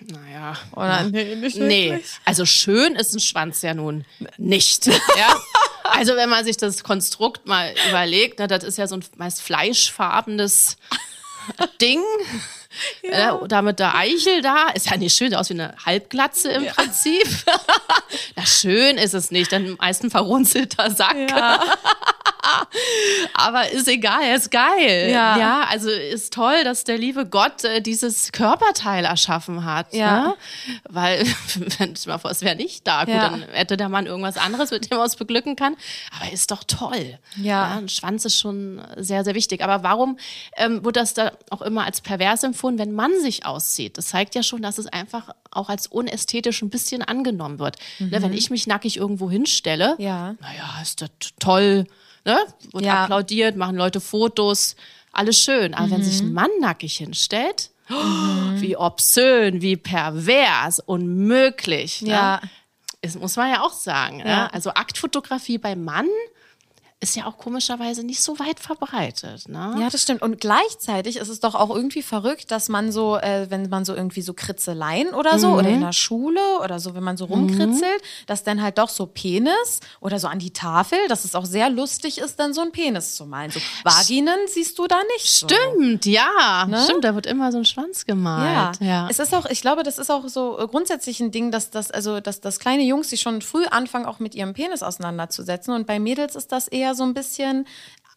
Naja. Oder nee, nicht Nee, wirklich? also schön ist ein Schwanz ja nun nicht. Ja? Also wenn man sich das Konstrukt mal überlegt, ne, das ist ja so ein meist fleischfarbenes Ding. Ja. da mit der Eichel da, ist ja nicht schön, sieht aus wie eine Halbglatze im Prinzip. Na, schön ist es nicht, dann meist ein verrunzelter Sack. Aber ist egal, er ist geil. Ja. ja, also ist toll, dass der liebe Gott äh, dieses Körperteil erschaffen hat. Ja. Ne? Weil, wenn es mal vor, es wäre nicht da, gut, Ja. dann hätte der Mann irgendwas anderes, mit dem er uns beglücken kann. Aber ist doch toll. Ja. ein Schwanz ist schon sehr, sehr wichtig. Aber warum ähm, wird das da auch immer als pervers empfunden, wenn man sich auszieht? Das zeigt ja schon, dass es einfach auch als unästhetisch ein bisschen angenommen wird. Ne, wenn ich mich nackig irgendwo hinstelle, Mhm. Ja. naja, ist das toll, ne? Wird Ja. applaudiert, machen Leute Fotos, alles schön. Aber wenn Mhm. sich ein Mann nackig hinstellt, wie obszön, wie pervers, unmöglich. Ja. Ne? Das muss man ja auch sagen. Ja. Ne? Also Aktfotografie beim Mann ist ja auch komischerweise nicht so weit verbreitet. Ne? Ja, das stimmt. Und gleichzeitig ist es doch auch irgendwie verrückt, dass man so, äh, wenn man so irgendwie so Kritzeleien oder so, oder in der Schule oder so, wenn man so rumkritzelt, dass dann halt doch so Penis oder so an die Tafel, dass es auch sehr lustig ist, dann so ein Penis zu malen. So Vaginen siehst du da nicht. So. Stimmt, ja. Ne? Stimmt, da wird immer so ein Schwanz Ja. gemalt. Ja. es ist auch, ich glaube, das ist auch so grundsätzlich ein Ding, dass das, also, dass, dass kleine Jungs sich schon früh anfangen, auch mit ihrem Penis auseinanderzusetzen. Und bei Mädels ist das eher so ein bisschen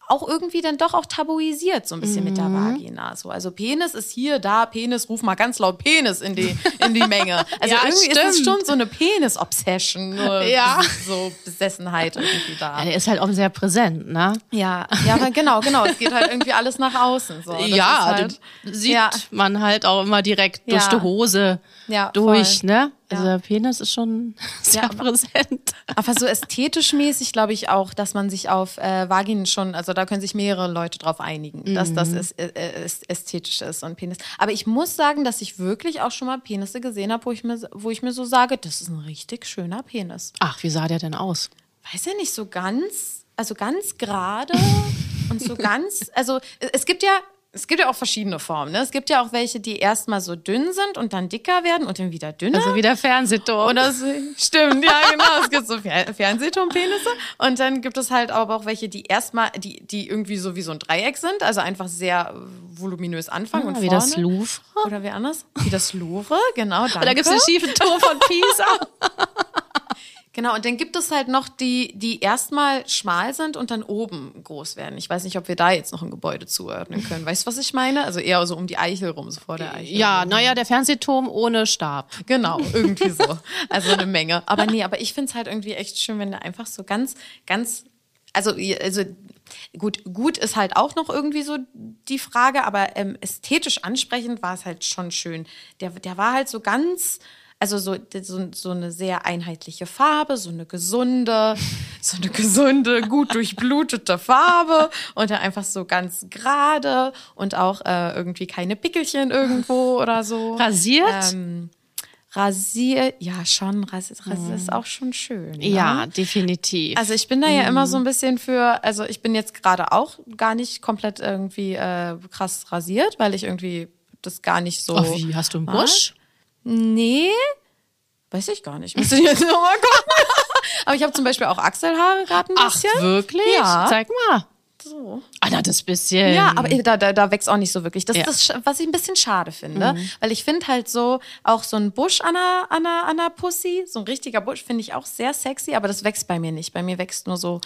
auch irgendwie dann doch auch tabuisiert, so ein bisschen mit der Mhm. Vagina. So. Also Penis ist hier, da, Penis, ruf mal ganz laut Penis in die, in die Menge. Also Ja, irgendwie ist es stimmt. schon so eine Penis-Obsession, Ja. so Besessenheit irgendwie Ja, da. der ist halt auch sehr präsent, ne? Ja, ja, aber genau, genau. Es geht halt irgendwie alles nach außen. So. Das ja, halt, sieht ja. man halt auch immer direkt durch Ja. die Hose Ja, durch, voll. ne? Also der Penis ist schon sehr Ja, präsent. Aber so ästhetisch mäßig glaube ich auch, dass man sich auf äh, Vaginen schon, also da können sich mehrere Leute drauf einigen, dass das ist, äh, äh, ist, ästhetisch ist und Penis. Aber ich muss sagen, dass ich wirklich auch schon mal Penisse gesehen habe, wo ich mir, wo ich mir so sage, das ist ein richtig schöner Penis. Ach, wie sah der denn aus? Weiß ja nicht, so ganz, also ganz gerade und so ganz, also es gibt ja es gibt ja auch verschiedene Formen. Ne? Es gibt ja auch welche, die erstmal so dünn sind und dann dicker werden und dann wieder dünner. Also wie der Fernsehturm. Oder so, stimmt, ja, genau. Es gibt so Fer Fernsehturmpenisse. Und dann gibt es halt aber auch welche, die erstmal, die, die irgendwie so wie so ein Dreieck sind, also einfach sehr voluminös anfangen und Ah, wie vorne. das Louvre. Oder wie anders? Wie das Louvre, genau. Danke. Da gibt es den schiefen Turm von Pisa. Genau, und dann gibt es halt noch die, die erstmal schmal sind und dann oben groß werden. Ich weiß nicht, ob wir da jetzt noch ein Gebäude zuordnen können. Weißt du, was ich meine? Also eher so um die Eichel rum, so vor der Eichel. ja, naja, der Fernsehturm ohne Stab. Genau, irgendwie so. Also eine Menge. Aber nee, aber ich finde es halt irgendwie echt schön, wenn der einfach so ganz, ganz, also, also gut, gut ist halt auch noch irgendwie so die Frage, aber ähm, ästhetisch ansprechend war es halt schon schön. Der, der war halt so ganz, also so, so, so eine sehr einheitliche Farbe, so eine gesunde, so eine gesunde, gut durchblutete Farbe und dann einfach so ganz gerade und auch äh, irgendwie keine Pickelchen irgendwo oder so. Rasiert? Ähm, Rasier, ja schon, Rasier, Rasier ist auch schon schön. ne? ja, definitiv. Also ich bin da ja immer so ein bisschen für, also ich bin jetzt gerade auch gar nicht komplett irgendwie äh, krass rasiert, weil ich irgendwie das gar nicht so. oh, wie, hast du einen. Busch? Nee, weiß ich gar nicht. Müsste ich jetzt nochmal gucken. Aber ich habe zum Beispiel auch Achselhaare gerade ein Ach, bisschen. wirklich? Ja. Zeig mal. So. Ah, das bisschen. Ja, aber da, da, da wächst auch nicht so wirklich. Das Ja. ist das, was ich ein bisschen schade finde. Weil ich finde halt so, auch so ein Busch an der, an der, an der Pussy, so ein richtiger Busch, finde ich auch sehr sexy, aber das wächst bei mir nicht. Bei mir wächst nur so,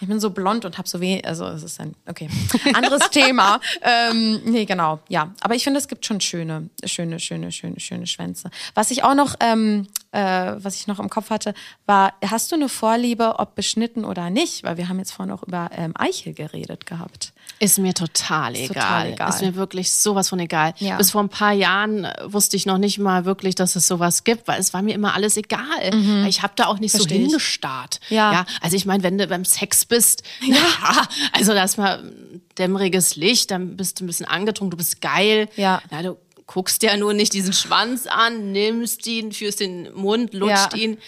ich bin so blond und habe so weh, also es ist ein, okay, anderes Thema. Ähm, nee, genau, ja. Aber ich finde, es gibt schon schöne, schöne, schöne, schöne, schöne Schwänze. Was ich auch noch, ähm, äh, was ich noch im Kopf hatte, war, hast du eine Vorliebe, ob beschnitten oder nicht? Weil wir haben jetzt vorhin auch über ähm, Eichel geredet gehabt. Ist mir total Ist egal. total egal. Ist mir wirklich sowas von egal. Ja. Bis vor ein paar Jahren wusste ich noch nicht mal wirklich, dass es sowas gibt, weil es war mir immer alles egal. Weil Ich habe da auch nicht Mhm. Versteh so hingestarrt. Ja. Also ich meine, wenn du beim Sex bist, ja, also da ist mal dämmeriges Licht, dann bist du ein bisschen angetrunken, du bist geil. Ja. Na, du guckst ja nur nicht diesen Schwanz an, nimmst ihn, führst den Mund, lutscht Ja. ihn.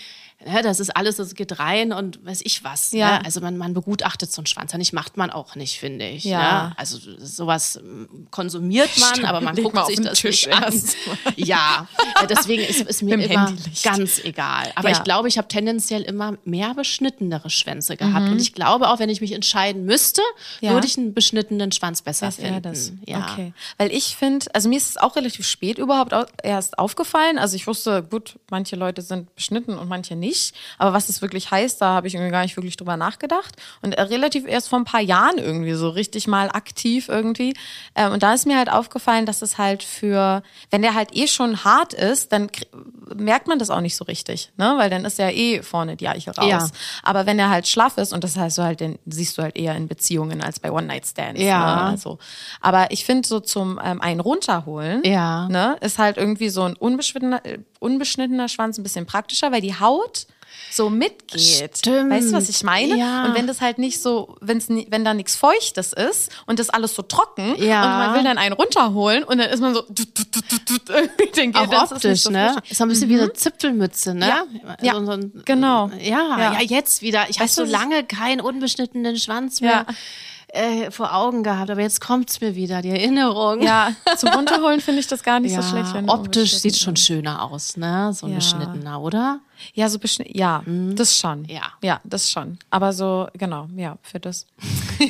Ja, das ist alles, das geht rein und weiß ich was. Ja. Ne? Also man, man begutachtet so einen Schwanz ja nicht, macht man auch nicht, finde ich. Ja. Ne? Also sowas ähm, konsumiert man, Stimmt, aber man guckt sich das Tisch nicht an. Ja, äh, deswegen ist, ist mir immer Handylicht. ganz egal. Aber Ja. ich glaube, ich habe tendenziell immer mehr beschnittenere Schwänze gehabt. Mhm. Und ich glaube auch, wenn ich mich entscheiden müsste, Ja. würde ich einen beschnittenen Schwanz besser Ist finden. das. Ja. Okay. Weil ich finde, also mir ist es auch relativ spät überhaupt au- erst aufgefallen. Also ich wusste, gut, manche Leute sind beschnitten und manche nicht. Aber was das wirklich heißt, da habe ich irgendwie gar nicht wirklich drüber nachgedacht. Und äh, relativ erst vor ein paar Jahren irgendwie so richtig mal aktiv irgendwie. Ähm, und da ist mir halt aufgefallen, dass es halt für, wenn der halt eh schon hart ist, dann merkt man das auch nicht so richtig, ne? Weil dann ist ja eh vorne die Eiche raus. Ja. Aber wenn er halt schlaff ist, und das heißt so halt, den siehst du halt eher in Beziehungen als bei One-Night-Stands. Ja. Ne? Also, aber ich finde so zum ähm, einen runterholen, Ja. ne, ist halt irgendwie so ein unbeschnittener, äh, unbeschnittener Schwanz ein bisschen praktischer, weil die Haut so mitgeht. Stimmt. Weißt du, was ich meine? Ja. Und wenn das halt nicht so, wenn's, wenn da nichts Feuchtes ist und das alles so trocken Ja. und man will dann einen runterholen und dann ist man so irgendwie Auch das ist optisch, so ne? frisch. Ist so ein bisschen wie eine Zipfelmütze, ne? Ja. Ja. So, so ein, Genau. Ja, Ja. ja, jetzt wieder. Ich habe so lange keinen unbeschnittenen Schwanz mehr äh, vor Augen gehabt, aber jetzt kommt's mir wieder, die Erinnerung. Ja, zum Runterholen finde ich das gar nicht Ja, so schlecht. optisch sieht schon schöner aus, ne? So ein Ja. beschnittener, oder? Ja, so beschnitten. Ja, das schon. Ja. Ja, das schon. Aber so, genau, ja, für das.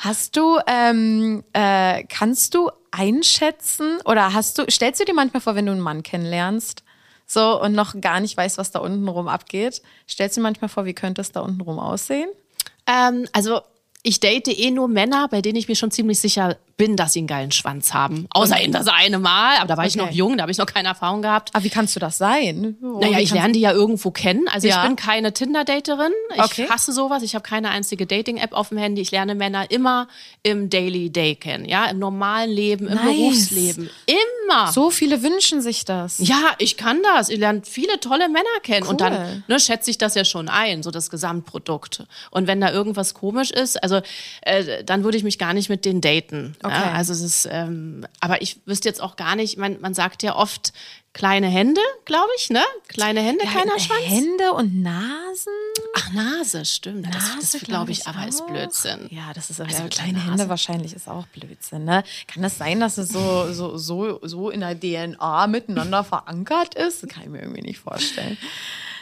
hast du, ähm, äh, kannst du einschätzen oder hast du, stellst du dir manchmal vor, wenn du einen Mann kennenlernst, so und noch gar nicht weißt, was da unten rum abgeht, stellst du dir manchmal vor, wie könnte es da unten rum aussehen? Ähm, also ich date eh nur Männer, bei denen ich mir schon ziemlich sicher bin, dass sie einen geilen Schwanz haben. Außer in das eine Mal, aber da war ich Okay. noch jung, da habe ich noch keine Erfahrung gehabt. Aber wie kannst du das sein? Oh, Naja, ich lerne die ja irgendwo kennen. Also Ja. ich bin keine Tinder-Daterin. Ich Okay. hasse sowas. Ich habe keine einzige Dating-App auf dem Handy. Ich lerne Männer immer im Daily Day kennen. Ja, im normalen Leben, im Nice. Berufsleben. Immer. So viele wünschen sich das. Ja, ich kann das. Ich lerne viele tolle Männer kennen. Und Cool. dann ne, schätze ich das ja schon ein, so das Gesamtprodukt. Und wenn da irgendwas komisch ist, also äh, dann würde ich mich gar nicht mit denen daten. Okay. Ja, also es ist, ähm, aber ich wüsste jetzt auch gar nicht, man, man sagt ja oft kleine Hände, glaube ich, ne? Kleine Hände, keiner Schwanz. Hände und Nasen? Ach Nase, stimmt. das, das Nase, glaube ich, aber auch. ist Blödsinn. Ja, das ist Also also der kleine Nase. Hände wahrscheinlich ist auch Blödsinn. Ne? Kann das sein, dass es so, so, so, so in der DNA miteinander verankert ist? Das kann ich mir irgendwie nicht vorstellen.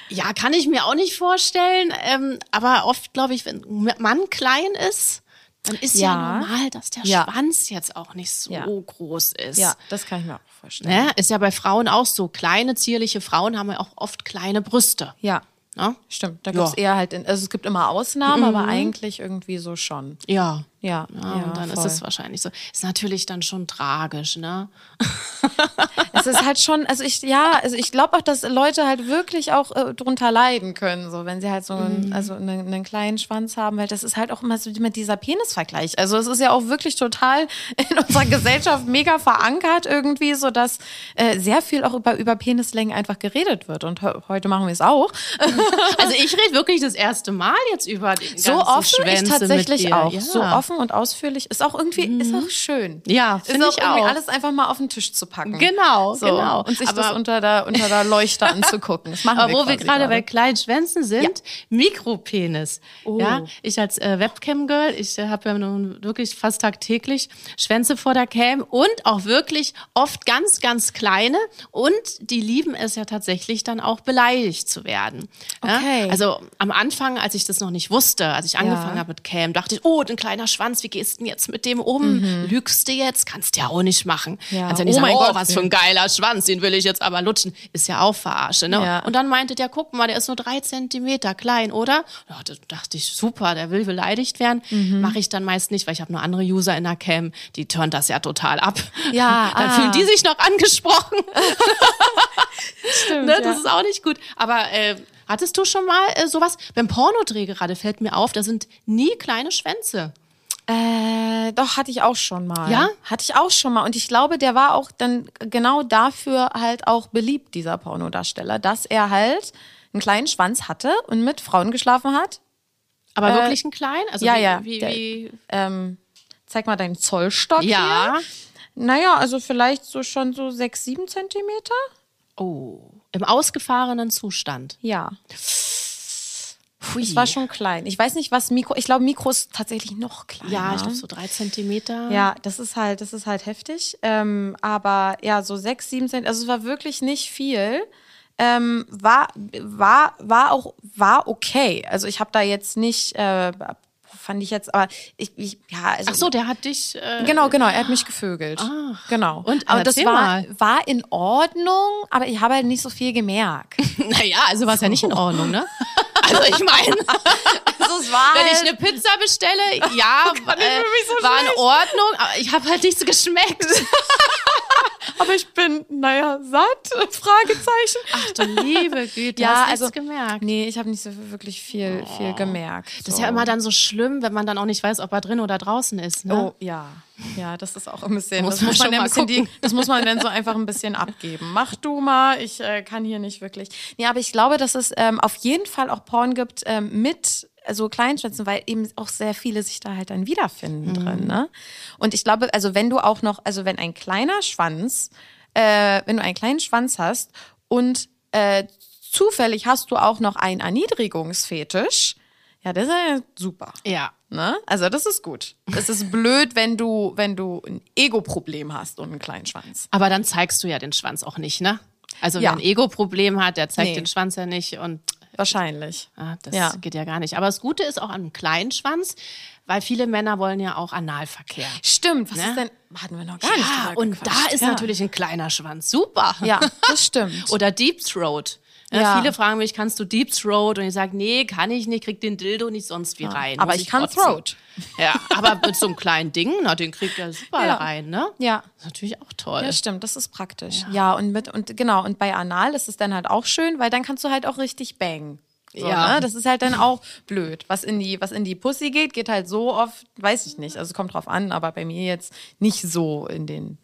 Ja, kann ich mir auch nicht vorstellen. Ähm, aber oft, glaube ich, wenn ein Mann klein ist, dann ist ja, Ja. normal, dass der Ja. Schwanz jetzt auch nicht so Ja. groß ist. Ja, das kann ich mir auch vorstellen. Ne? Ist ja bei Frauen auch so. Kleine, zierliche Frauen haben ja auch oft kleine Brüste. Ja, Ne? stimmt. Da gibt es eher halt, in, also es gibt immer Ausnahmen, aber eigentlich irgendwie so schon. Ja. Ja, Ja, und dann ist es wahrscheinlich so. Ist natürlich dann schon tragisch, ne? Es ist halt schon, also ich, ja, also ich glaube auch, dass Leute halt wirklich auch äh, drunter leiden können, so wenn sie halt so einen, also einen, einen kleinen Schwanz haben, weil das ist halt auch immer so mit dieser Penisvergleich. Also es ist ja auch wirklich total in unserer Gesellschaft mega verankert irgendwie, so dass äh, sehr viel auch über, über Penislängen einfach geredet wird. Und he heute machen wir es auch. Also ich rede wirklich das erste Mal jetzt über die So offen ich Schwänze tatsächlich mit dir. auch. Ja. So offen und ausführlich ist auch irgendwie, ist auch schön. Ja, finde auch ich irgendwie auch. alles einfach mal auf den Tisch zu packen. Genau, so, genau. Und sich Aber- das unter der, unter der Leuchte anzugucken. Das machen Aber wir wo wir gerade bei kleinen Schwänzen sind, Mikropenis. Oh. Ja, ich als äh, Webcam-Girl, ich äh, habe ja nun wirklich fast tagtäglich Schwänze vor der Cam und auch wirklich oft ganz, ganz kleine und die lieben es ja tatsächlich dann auch beleidigt zu werden. Ja? Okay. Also am Anfang, als ich das noch nicht wusste, als ich angefangen Ja. habe mit Cam, dachte ich, oh, ein kleiner Schwanz, wie gehst du denn jetzt mit dem um? Lügst du jetzt? Kannst du ja auch nicht machen. Mhm. Ja. Kannst ja nicht Oh sagen, oh, Gott. was für ein geiler Schwanz, den will ich jetzt aber lutschen. Ist ja auch Verarsche, ne? Ja. Und dann meinte der, guck mal, der ist nur drei Zentimeter klein, oder? Ja, da dachte ich, super, der will beleidigt werden. Mhm. Mache ich dann meist nicht, weil ich habe nur andere User in der Cam, die turnt das ja total ab. Ja, dann ah. fühlen die sich noch angesprochen. Stimmt, ne? ja. Das ist auch nicht gut. Aber äh, hattest du schon mal äh, sowas? Beim Pornodreh gerade fällt mir auf, da sind nie kleine Schwänze. Äh, doch, hatte ich auch schon mal. Ja? Hatte ich auch schon mal. Und ich glaube, der war auch dann genau dafür halt auch beliebt, dieser Pornodarsteller, dass er halt einen kleinen Schwanz hatte und mit Frauen geschlafen hat. Aber Äh, wirklich ein klein? Also ja, wie, ja. Wie, Der- wie, Ähm, zeig mal deinen Zollstock ja. hier. Naja, also vielleicht so schon so sechs, sieben Zentimeter. Oh. Im ausgefahrenen Zustand. Ja, Pfui. es war schon klein. Ich weiß nicht, was Mikro. Ich glaube, Mikro ist tatsächlich noch kleiner. Ja, ich glaube so drei Zentimeter. Ja, das ist halt, das ist halt heftig. Ähm, aber ja, so sechs, sieben Cent, also es war wirklich nicht viel. Ähm, war, war, war auch, war okay. Also ich habe da jetzt nicht, äh, fand ich jetzt, aber ich, ich ja, also. Ach so, der hat dich. Äh, Genau, genau, er hat mich gevögelt. genau. Und aber das war, mal. war in Ordnung, aber ich habe halt nicht so viel gemerkt. naja, also war es ja nicht in Ordnung, ne? Also ich meine, Also wenn ich halt, eine Pizza bestelle, ja, äh, so war in. Ordnung, aber ich habe halt nichts geschmeckt. aber ich bin, naja, satt, Fragezeichen. Ach du liebe Güte, ja, hast also nichts gemerkt. Nee, ich habe nicht so wirklich viel, viel gemerkt. Das ist ja immer dann so schlimm, wenn man dann auch nicht weiß, ob er drin oder draußen ist. Ne? Oh, ja. Ja, das ist auch ein bisschen, Muss das man muss man, ein bisschen die, das muss man dann so einfach ein bisschen abgeben. Mach du mal, ich äh, kann hier nicht wirklich. Nee, aber ich glaube, dass es ähm, auf jeden Fall auch Porn gibt ähm, mit so Kleinschwänzen, weil eben auch sehr viele sich da halt dann wiederfinden drin. Ne? Und ich glaube, also wenn du auch noch, also wenn ein kleiner Schwanz, äh, wenn du einen kleinen Schwanz hast und äh, zufällig hast du auch noch einen Erniedrigungsfetisch, ja, das ist ja super. Ja. Ne? Also das ist gut. Es ist blöd, wenn du, wenn du ein Ego-Problem hast und einen kleinen Schwanz. Aber dann zeigst du ja den Schwanz auch nicht, ne? Also Ja. wer ein Ego-Problem hat, der zeigt Nee. den Schwanz ja nicht und Wahrscheinlich. ah, das Ja. geht ja gar nicht. Aber das Gute ist auch an einem kleinen Schwanz, weil viele Männer wollen ja auch Analverkehr. Stimmt. Was Ne? ist denn? Hatten wir noch gar nicht. Ja, drüber und da ist ja. natürlich ein kleiner Schwanz super. Ja, das stimmt. Oder Deep Throat. Ja, Ja. Viele fragen mich, kannst du Deep Throat? Und ich sage, nee, kann ich nicht, krieg den Dildo nicht sonst wie rein. aber Muss ich kann kotzen. Throat. Ja, aber mit so einem kleinen Ding, na, den kriegt er super Ja. rein, ne? Ja. Das ist natürlich auch toll. Ja, stimmt, das ist praktisch. Ja, und mit und genau, und bei Anal ist es dann halt auch schön, weil dann kannst du halt auch richtig bangen. So, Ja. ne? Das ist halt dann auch blöd. Was in die, was in die Pussy geht, geht halt so oft, weiß ich nicht. Also es kommt drauf an, aber bei mir jetzt nicht so in den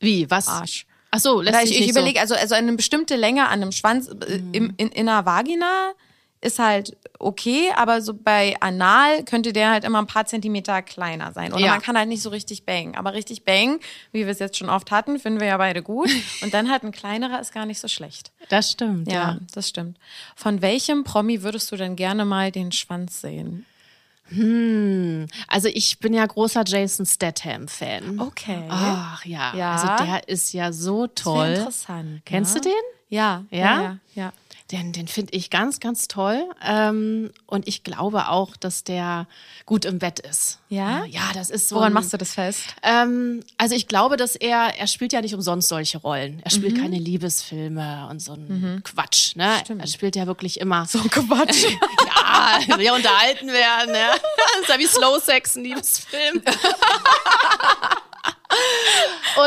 Wie, was? Arsch. Ach so, lässt sich ich, ich nicht so. überlege, also, also eine bestimmte Länge an einem Schwanz äh, im, in, in einer Vagina ist halt okay, aber so bei Anal könnte der halt immer ein paar Zentimeter kleiner sein. Oder Ja. man kann halt nicht so richtig bangen. Aber richtig bangen, wie wir es jetzt schon oft hatten, finden wir ja beide gut. Und dann halt ein kleinerer ist gar nicht so schlecht. Das stimmt, Ja, ja. das stimmt. Von welchem Promi würdest du denn gerne mal den Schwanz sehen? Also ich bin ja großer Jason Statham-Fan. Okay. Ach ja. Ja. also der ist ja so toll. interessant. Kennst ne? du den? Ja. Ja? Ja, ja. Den, den finde ich ganz, ganz toll. Ähm, und ich glaube auch, dass der gut im Bett ist. Ja? Ja, das ist so. Woran ein, machst du das fest? Ähm, also ich glaube, dass er, er spielt ja nicht umsonst solche Rollen. Er Mhm. spielt keine Liebesfilme und so ein Quatsch. Ne? Er spielt ja wirklich immer. So Quatsch. Ja, wir unterhalten werden. Ne? Das ist ja wie Slow Sex, ein Liebesfilm.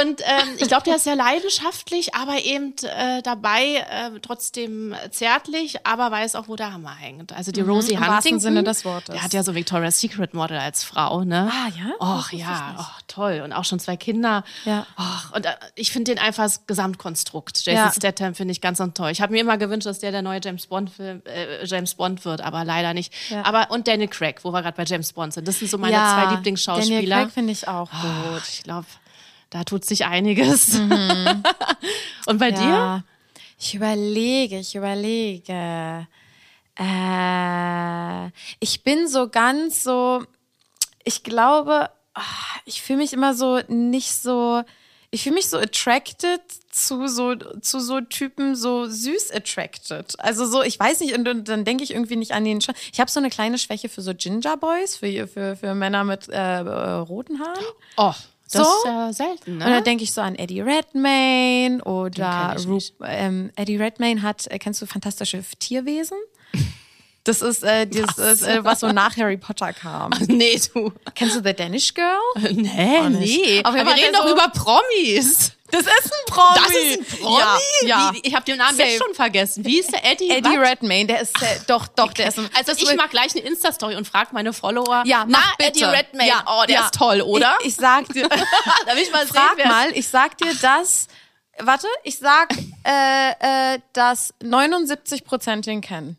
Und ähm, ich glaube, der ist sehr leidenschaftlich, aber eben äh, dabei äh, trotzdem zärtlich, aber weiß auch, wo der Hammer hängt. Also die Rosie Mhm, im wahrsten Huntington, Sinne des Wortes. der hat ja so Victoria's Secret Model als Frau, ne? Ah, ja? Och ja, och, toll. Und auch schon zwei Kinder. Ja. Och, und äh, ich finde den einfach das Gesamtkonstrukt. Jason Ja. Statham finde ich ganz, ganz toll. Ich habe mir immer gewünscht, dass der der neue James Bond Film, äh, James Bond wird, aber leider nicht. Ja. Aber und Daniel Craig, wo wir gerade bei James Bond sind. Das sind so meine ja, zwei Daniel Lieblingsschauspieler. Craig finde ich auch Gut, gut. ich glaube, da tut sich einiges. und bei dir? Mhm. Ja. Ich überlege, ich überlege. Äh, ich bin so ganz so, ich glaube, ah, ich fühle mich immer so nicht so, ich fühle mich so attracted zu so, zu so Typen, so süß attracted. Also so, ich weiß nicht, und, und dann denke ich irgendwie nicht an den Schwanz. Ich habe so eine kleine Schwäche für so Ginger Boys, für, für, für Männer mit äh, roten Haaren. Oh, das So? ist ja selten, ne? Und da denke ich so an Eddie Redmayne oder Ru ähm, Eddie Redmayne hat, äh, kennst du fantastische Tierwesen? Das ist, äh, das ist äh, was so nach Harry Potter kam. nee, du. Kennst du The Danish Girl? Nee, nicht. nee. Aber wir reden der doch so- über Promis. Das ist ein Promi. Das ist ein Promi? Ja, ja. Wie, ich habe den Namen Safe. jetzt schon vergessen. Wie ist der Eddie? Eddie was? Redmayne, der ist, äh, doch, doch, der ist ein, Also ich mache gleich eine Insta-Story und frage meine Follower. ja, na, bitte. Eddie Redmayne. Ja, oh, der ja. ist toll, oder? Ich, ich sag dir, da will ich mal frag sehen, mal, ich sag dir, dass, warte, ich sag, äh, äh, dass 79 Prozent ihn kennen.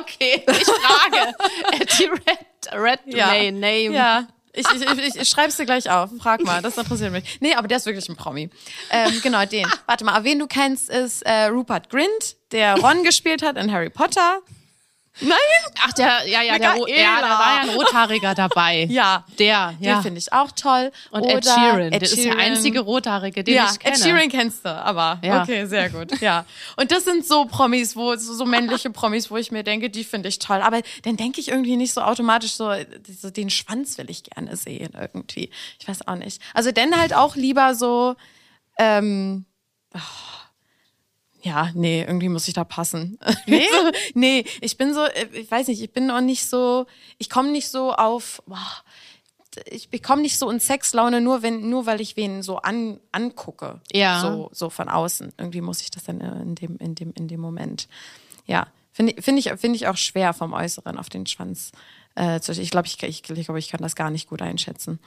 Okay, ich frage. Eddie Red, Redmayne, Name. Ja. Ich, ich, ich, ich schreib's dir gleich auf. Frag mal, das interessiert mich. Nee, aber der ist wirklich ein Promi. Ähm, genau, den. Warte mal, wen du kennst, ist äh, Rupert Grint, der Ron gespielt hat in Harry Potter. Nein? Ach, der, ja, ja, der, ja, da war ja ein Rothaariger dabei. Ja. Der, Den ja. finde ich auch toll. Und Oder Ed Sheeran, Ed der ist der Sheeran. einzige Rothaarige, den ja, ich kenne. Ed Sheeran kennst du, aber Ja. okay, sehr gut. Ja. Und das sind so Promis, wo so, so männliche Promis, wo ich mir denke, die finde ich toll. Aber dann denke ich irgendwie nicht so automatisch so, so, den Schwanz will ich gerne sehen irgendwie. Ich weiß auch nicht. Also dann halt auch lieber so, ähm, oh, ja, nee, irgendwie muss ich da passen. Nee? so, nee, ich bin so, äh, ich weiß nicht, ich bin auch nicht so, ich komme nicht so auf, boah, ich bekomme nicht so in Sexlaune, nur wenn, nur weil ich wen so an, angucke. Ja. So, so von außen. Irgendwie muss ich das dann äh, in dem, in dem, in dem Moment. Ja. Finde find ich, finde ich auch schwer vom Äußeren auf den Schwanz. Äh, zu- ich glaube, ich, ich, ich, glaub, ich kann das gar nicht gut einschätzen.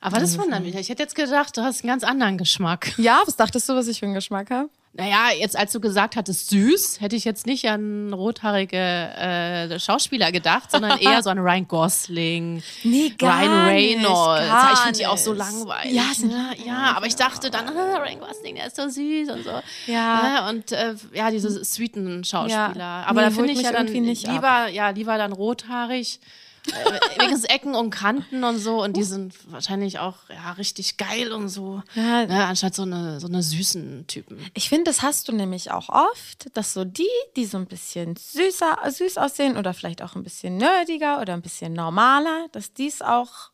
Aber das wundert mich. Ich hätte jetzt gedacht, du hast einen ganz anderen Geschmack. Ja, was dachtest du, was ich für einen Geschmack habe? Naja, jetzt als du gesagt hattest süß, hätte ich jetzt nicht an rothaarige äh, Schauspieler gedacht, sondern eher so an Ryan Gosling, Nee, gar Ryan nicht, Reynolds. ja, ich finde die auch so nicht. langweilig. Ja, sind ne? ja, aber ich dachte dann, ah, Ryan Gosling, der ist so süß und so. Ja. Ne? Und äh, ja, diese sweeten Schauspieler. Ja. Aber Nee, da finde ich ja dann nicht ab. lieber, ja, lieber dann rothaarig. Äh, wenigstens Ecken und Kanten und so. Und die sind wahrscheinlich auch ja richtig geil und so. Ja. ne, anstatt so eine so eine süßen Typen. Ich finde, das hast du nämlich auch oft, dass so die, die so ein bisschen süßer, süß aussehen oder vielleicht auch ein bisschen nerdiger oder ein bisschen normaler, dass die es auch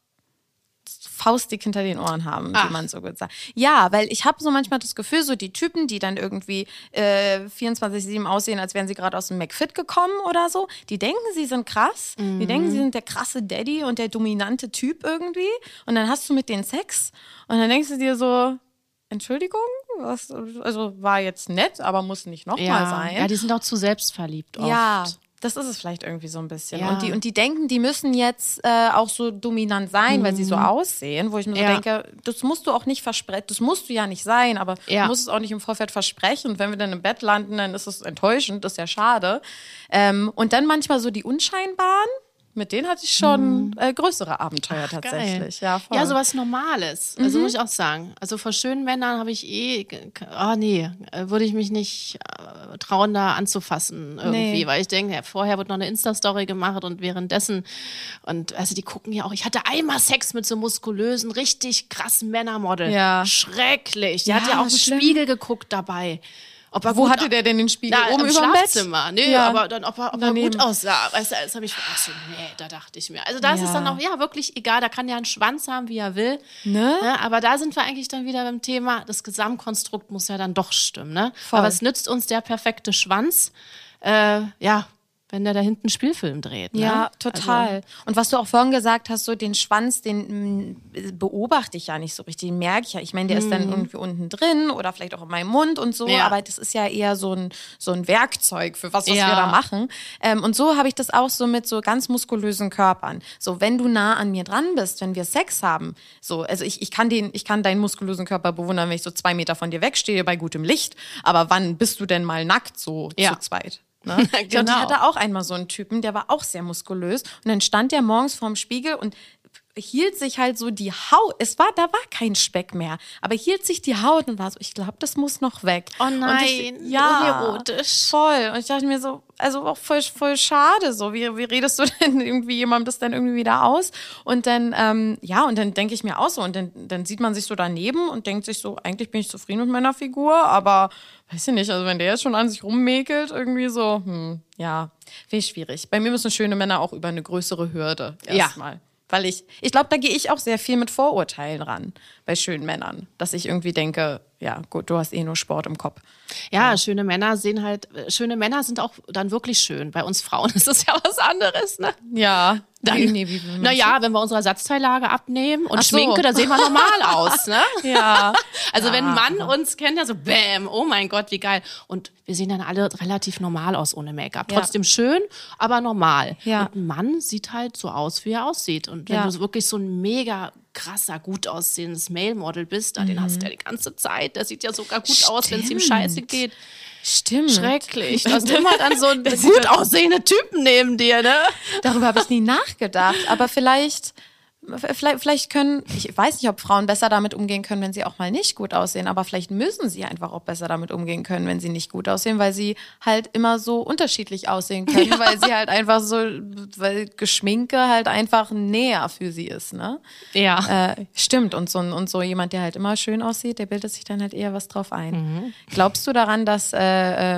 faustdick hinter den Ohren haben, Ach. wie man so gut sagt. Ja, weil ich habe so manchmal das Gefühl, so die Typen, die dann irgendwie äh, 24-7 aussehen, als wären sie gerade aus dem McFit gekommen oder so, die denken, sie sind krass. Die denken, sie sind der krasse Daddy und der dominante Typ irgendwie. Und dann hast du mit denen Sex und dann denkst du dir so, Entschuldigung, was, also war jetzt nett, aber muss nicht nochmal ja, sein. ja die sind auch zu selbstverliebt oft. Ja, Das ist es vielleicht irgendwie so ein bisschen. Ja. Und, die, und die denken, die müssen jetzt äh, auch so dominant sein, weil sie so aussehen, wo ich mir so Mhm. Ja. denke, das musst du auch nicht versprechen, das musst du ja nicht sein, aber Ja. du musst es auch nicht im Vorfeld versprechen. Und wenn wir dann im Bett landen, dann ist es enttäuschend, das ist ja schade. Ähm, und dann manchmal so die Unscheinbaren, mit denen hatte ich schon äh, größere Abenteuer tatsächlich. Ja, voll. Mhm. Ja, sowas Normales. Also muss ich auch sagen. Also vor schönen Männern habe ich eh, oh nee, äh, würde ich mich nicht äh, trauen, da anzufassen irgendwie, Nee. weil ich denke, ja, vorher wird noch eine Insta-Story gemacht und währenddessen und also die gucken ja auch. Ich hatte einmal Sex mit so muskulösen, richtig krassen Männermodel. Ja. Schrecklich. Die Ja, hat ja auch im. Spiegel geguckt dabei. Ob er Wo hatte der denn den Spiegel? na, Oben im über dem Bett? Schlafzimmer. Nee, Ja. aber dann, ob er, ob er gut aussah. Weißt du, das habe ich ach so, nee, da dachte ich mir. Also da ist es Ja. dann auch, ja, wirklich egal. Da kann ja einen Schwanz haben, wie er will. Ne? aber da sind wir eigentlich dann wieder beim Thema, das Gesamtkonstrukt muss ja dann doch stimmen. Ne? Voll. Aber es nützt uns der perfekte Schwanz, äh, ja, wenn der da hinten Spielfilm dreht. Ne? Ja, total. Also, und was du auch vorhin gesagt hast, so den Schwanz, den mm, beobachte ich ja nicht so richtig, den merke ich ja. Ich meine, der ist dann irgendwie unten drin oder vielleicht auch in meinem Mund und so, Mhm. Ja. aber das ist ja eher so ein, so ein Werkzeug für was, was Ja. wir da machen. Ähm, und so habe ich das auch so mit so ganz muskulösen Körpern. So, wenn du nah an mir dran bist, wenn wir Sex haben, so, also ich, ich kann den, ich kann deinen muskulösen Körper bewundern, wenn ich so zwei Meter von dir wegstehe bei gutem Licht, aber wann bist du denn mal nackt so Ja. zu zweit? Ne? Ja, Und ich Genau. hatte auch einmal so einen Typen, der war auch sehr muskulös. Und dann stand der morgens vorm Spiegel und hielt sich halt so die Haut. Es war, da war kein Speck mehr, aber hielt sich die Haut und war so, ich glaube, das muss noch weg. Oh nein, ich, ja, unerotisch. voll. Und ich dachte mir so, also auch voll, voll schade. So, wie, wie redest du denn irgendwie jemandem das dann irgendwie wieder aus? Und dann, ähm, ja, und dann denke ich mir auch so, und dann, dann sieht man sich so daneben und denkt sich so, eigentlich bin ich zufrieden mit meiner Figur, aber weiß ich nicht, also wenn der jetzt schon an sich rummäkelt, irgendwie so, hm, ja, finde ich schwierig. Bei mir müssen schöne Männer auch über eine größere Hürde Ja. Weil ich, ich glaube, da gehe ich auch sehr viel mit Vorurteilen ran bei schönen Männern. Dass ich irgendwie denke, ja, gut, du hast eh nur Sport im Kopf. Ja, schöne Männer sehen halt, schöne Männer sind auch dann wirklich schön. Bei uns Frauen ist das ja was anderes, ne? Ja, Dann, Wie- nee, wie- naja, wenn wir unsere Ersatzteillage abnehmen und Ach so. Schminke, da sehen wir normal aus, ne? ja. Also wenn ein Mann uns kennt, ja so bäm, oh mein Gott, wie geil. Und wir sehen dann alle relativ normal aus ohne Make-up. Ja. Trotzdem schön, aber normal. Ja. Und ein Mann sieht halt so aus, wie er aussieht. Und wenn Ja. du so wirklich so ein mega krasser, gut aussehendes Male-Model bist, da den hast du ja die ganze Zeit. Der sieht ja sogar gut aus, wenn es ihm Mhm. Stimmt. scheiße geht. Stimmt. Schrecklich. Da sind immer dann so ein gut aussehende Typen neben dir, ne? Darüber habe ich nie nachgedacht. Aber vielleicht, vielleicht, vielleicht können, ich weiß nicht, ob Frauen besser damit umgehen können, wenn sie auch mal nicht gut aussehen, aber vielleicht müssen sie einfach auch besser damit umgehen können, wenn sie nicht gut aussehen, weil sie halt immer so unterschiedlich aussehen können, weil sie halt einfach so, weil Geschminke halt einfach näher für sie ist, ne? Ja. Äh, stimmt. Und so, und so jemand, der halt immer schön aussieht, der bildet sich dann halt eher was drauf ein. Glaubst du daran, dass äh,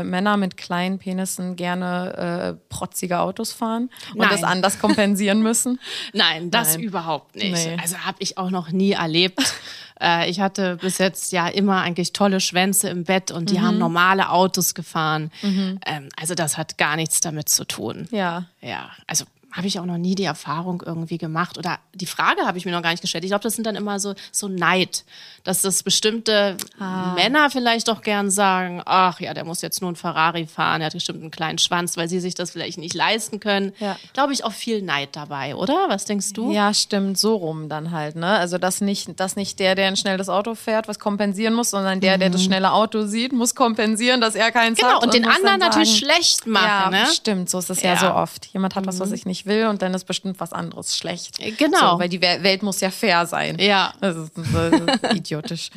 äh, Männer mit kleinen Penissen gerne äh, protzige Autos fahren und Nein. das anders kompensieren müssen? Nein, das Nein. überhaupt nicht. Nee. Also habe ich auch noch nie erlebt. äh, ich hatte bis jetzt ja immer eigentlich tolle Schwänze im Bett und die Mhm. haben normale Autos gefahren. Ähm, also das hat gar nichts damit zu tun. Ja. Ja, also habe ich auch noch nie die Erfahrung irgendwie gemacht. Oder die Frage habe ich mir noch gar nicht gestellt. Ich glaube, das sind dann immer so, so Neid, dass das bestimmte Ah. Männer vielleicht doch gern sagen, ach ja, der muss jetzt nur ein Ferrari fahren, der hat bestimmt einen kleinen Schwanz, weil sie sich das vielleicht nicht leisten können. Ja. Glaube ich auch viel Neid dabei, oder? Was denkst du? Ja, stimmt, so rum dann halt, ne? Also, dass nicht, dass nicht der, der ein schnelles Auto fährt, was kompensieren muss, sondern der, der das schnelle Auto sieht, muss kompensieren, dass er keins Genau, hat. und den muss anderen natürlich schlecht machen, Ja, ne? stimmt, so ist es ja. Ja. Mhm. so oft. Jemand hat was, was ich nicht will und dann ist bestimmt was anderes schlecht. Genau. So, weil die Wel- Welt muss ja fair sein. Ja. Das ist, das ist idiotisch.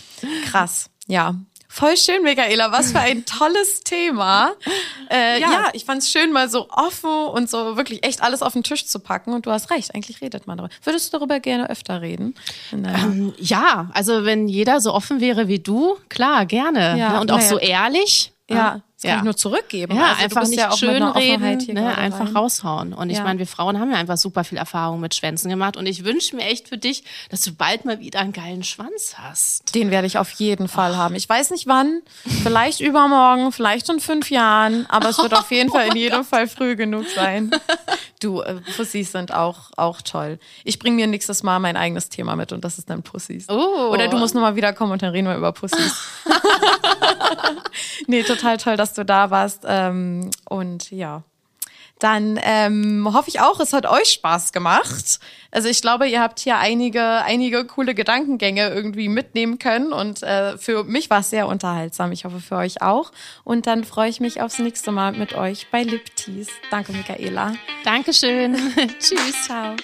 Krass, ja. Voll schön, Michaela. Was für ein tolles Thema. Äh, ja. Ja. ich fand es schön, mal so offen und so wirklich echt alles auf den Tisch zu packen. Und du hast recht, eigentlich redet man darüber. Würdest du darüber gerne öfter reden? Ähm, Ja, also wenn jeder so offen wäre wie du, klar, gerne. Ja, ne? Und auch naja. so ehrlich. ja, das kann ja. ich nur zurückgeben. Ja, Also, einfach nicht ja schön reden, hier ne? einfach rein. raushauen. Und ich Ja. meine, wir Frauen haben ja einfach super viel Erfahrung mit Schwänzen gemacht. Und ich wünsche mir echt für dich, dass du bald mal wieder einen geilen Schwanz hast. Den werde ich auf jeden Fall haben. Ich weiß nicht wann, vielleicht übermorgen, vielleicht in fünf Jahren, aber es wird auf jeden Fall in jedem Fall früh genug sein. Du, äh, Pussys sind auch, auch toll. Ich bringe mir nächstes Mal mein eigenes Thema mit und das ist dann Pussys. Oh. Oder du musst nochmal wiederkommen und dann reden wir über Pussys. nee, total toll, dass du da warst. Ähm, und ja, dann ähm, hoffe ich auch, es hat euch Spaß gemacht. Also ich glaube, ihr habt hier einige, einige coole Gedankengänge irgendwie mitnehmen können und äh, für mich war es sehr unterhaltsam. Ich hoffe für euch auch. Und dann freue ich mich aufs nächste Mal mit euch bei Liptease. Danke, Michaela. Dankeschön. Tschüss. Ciao.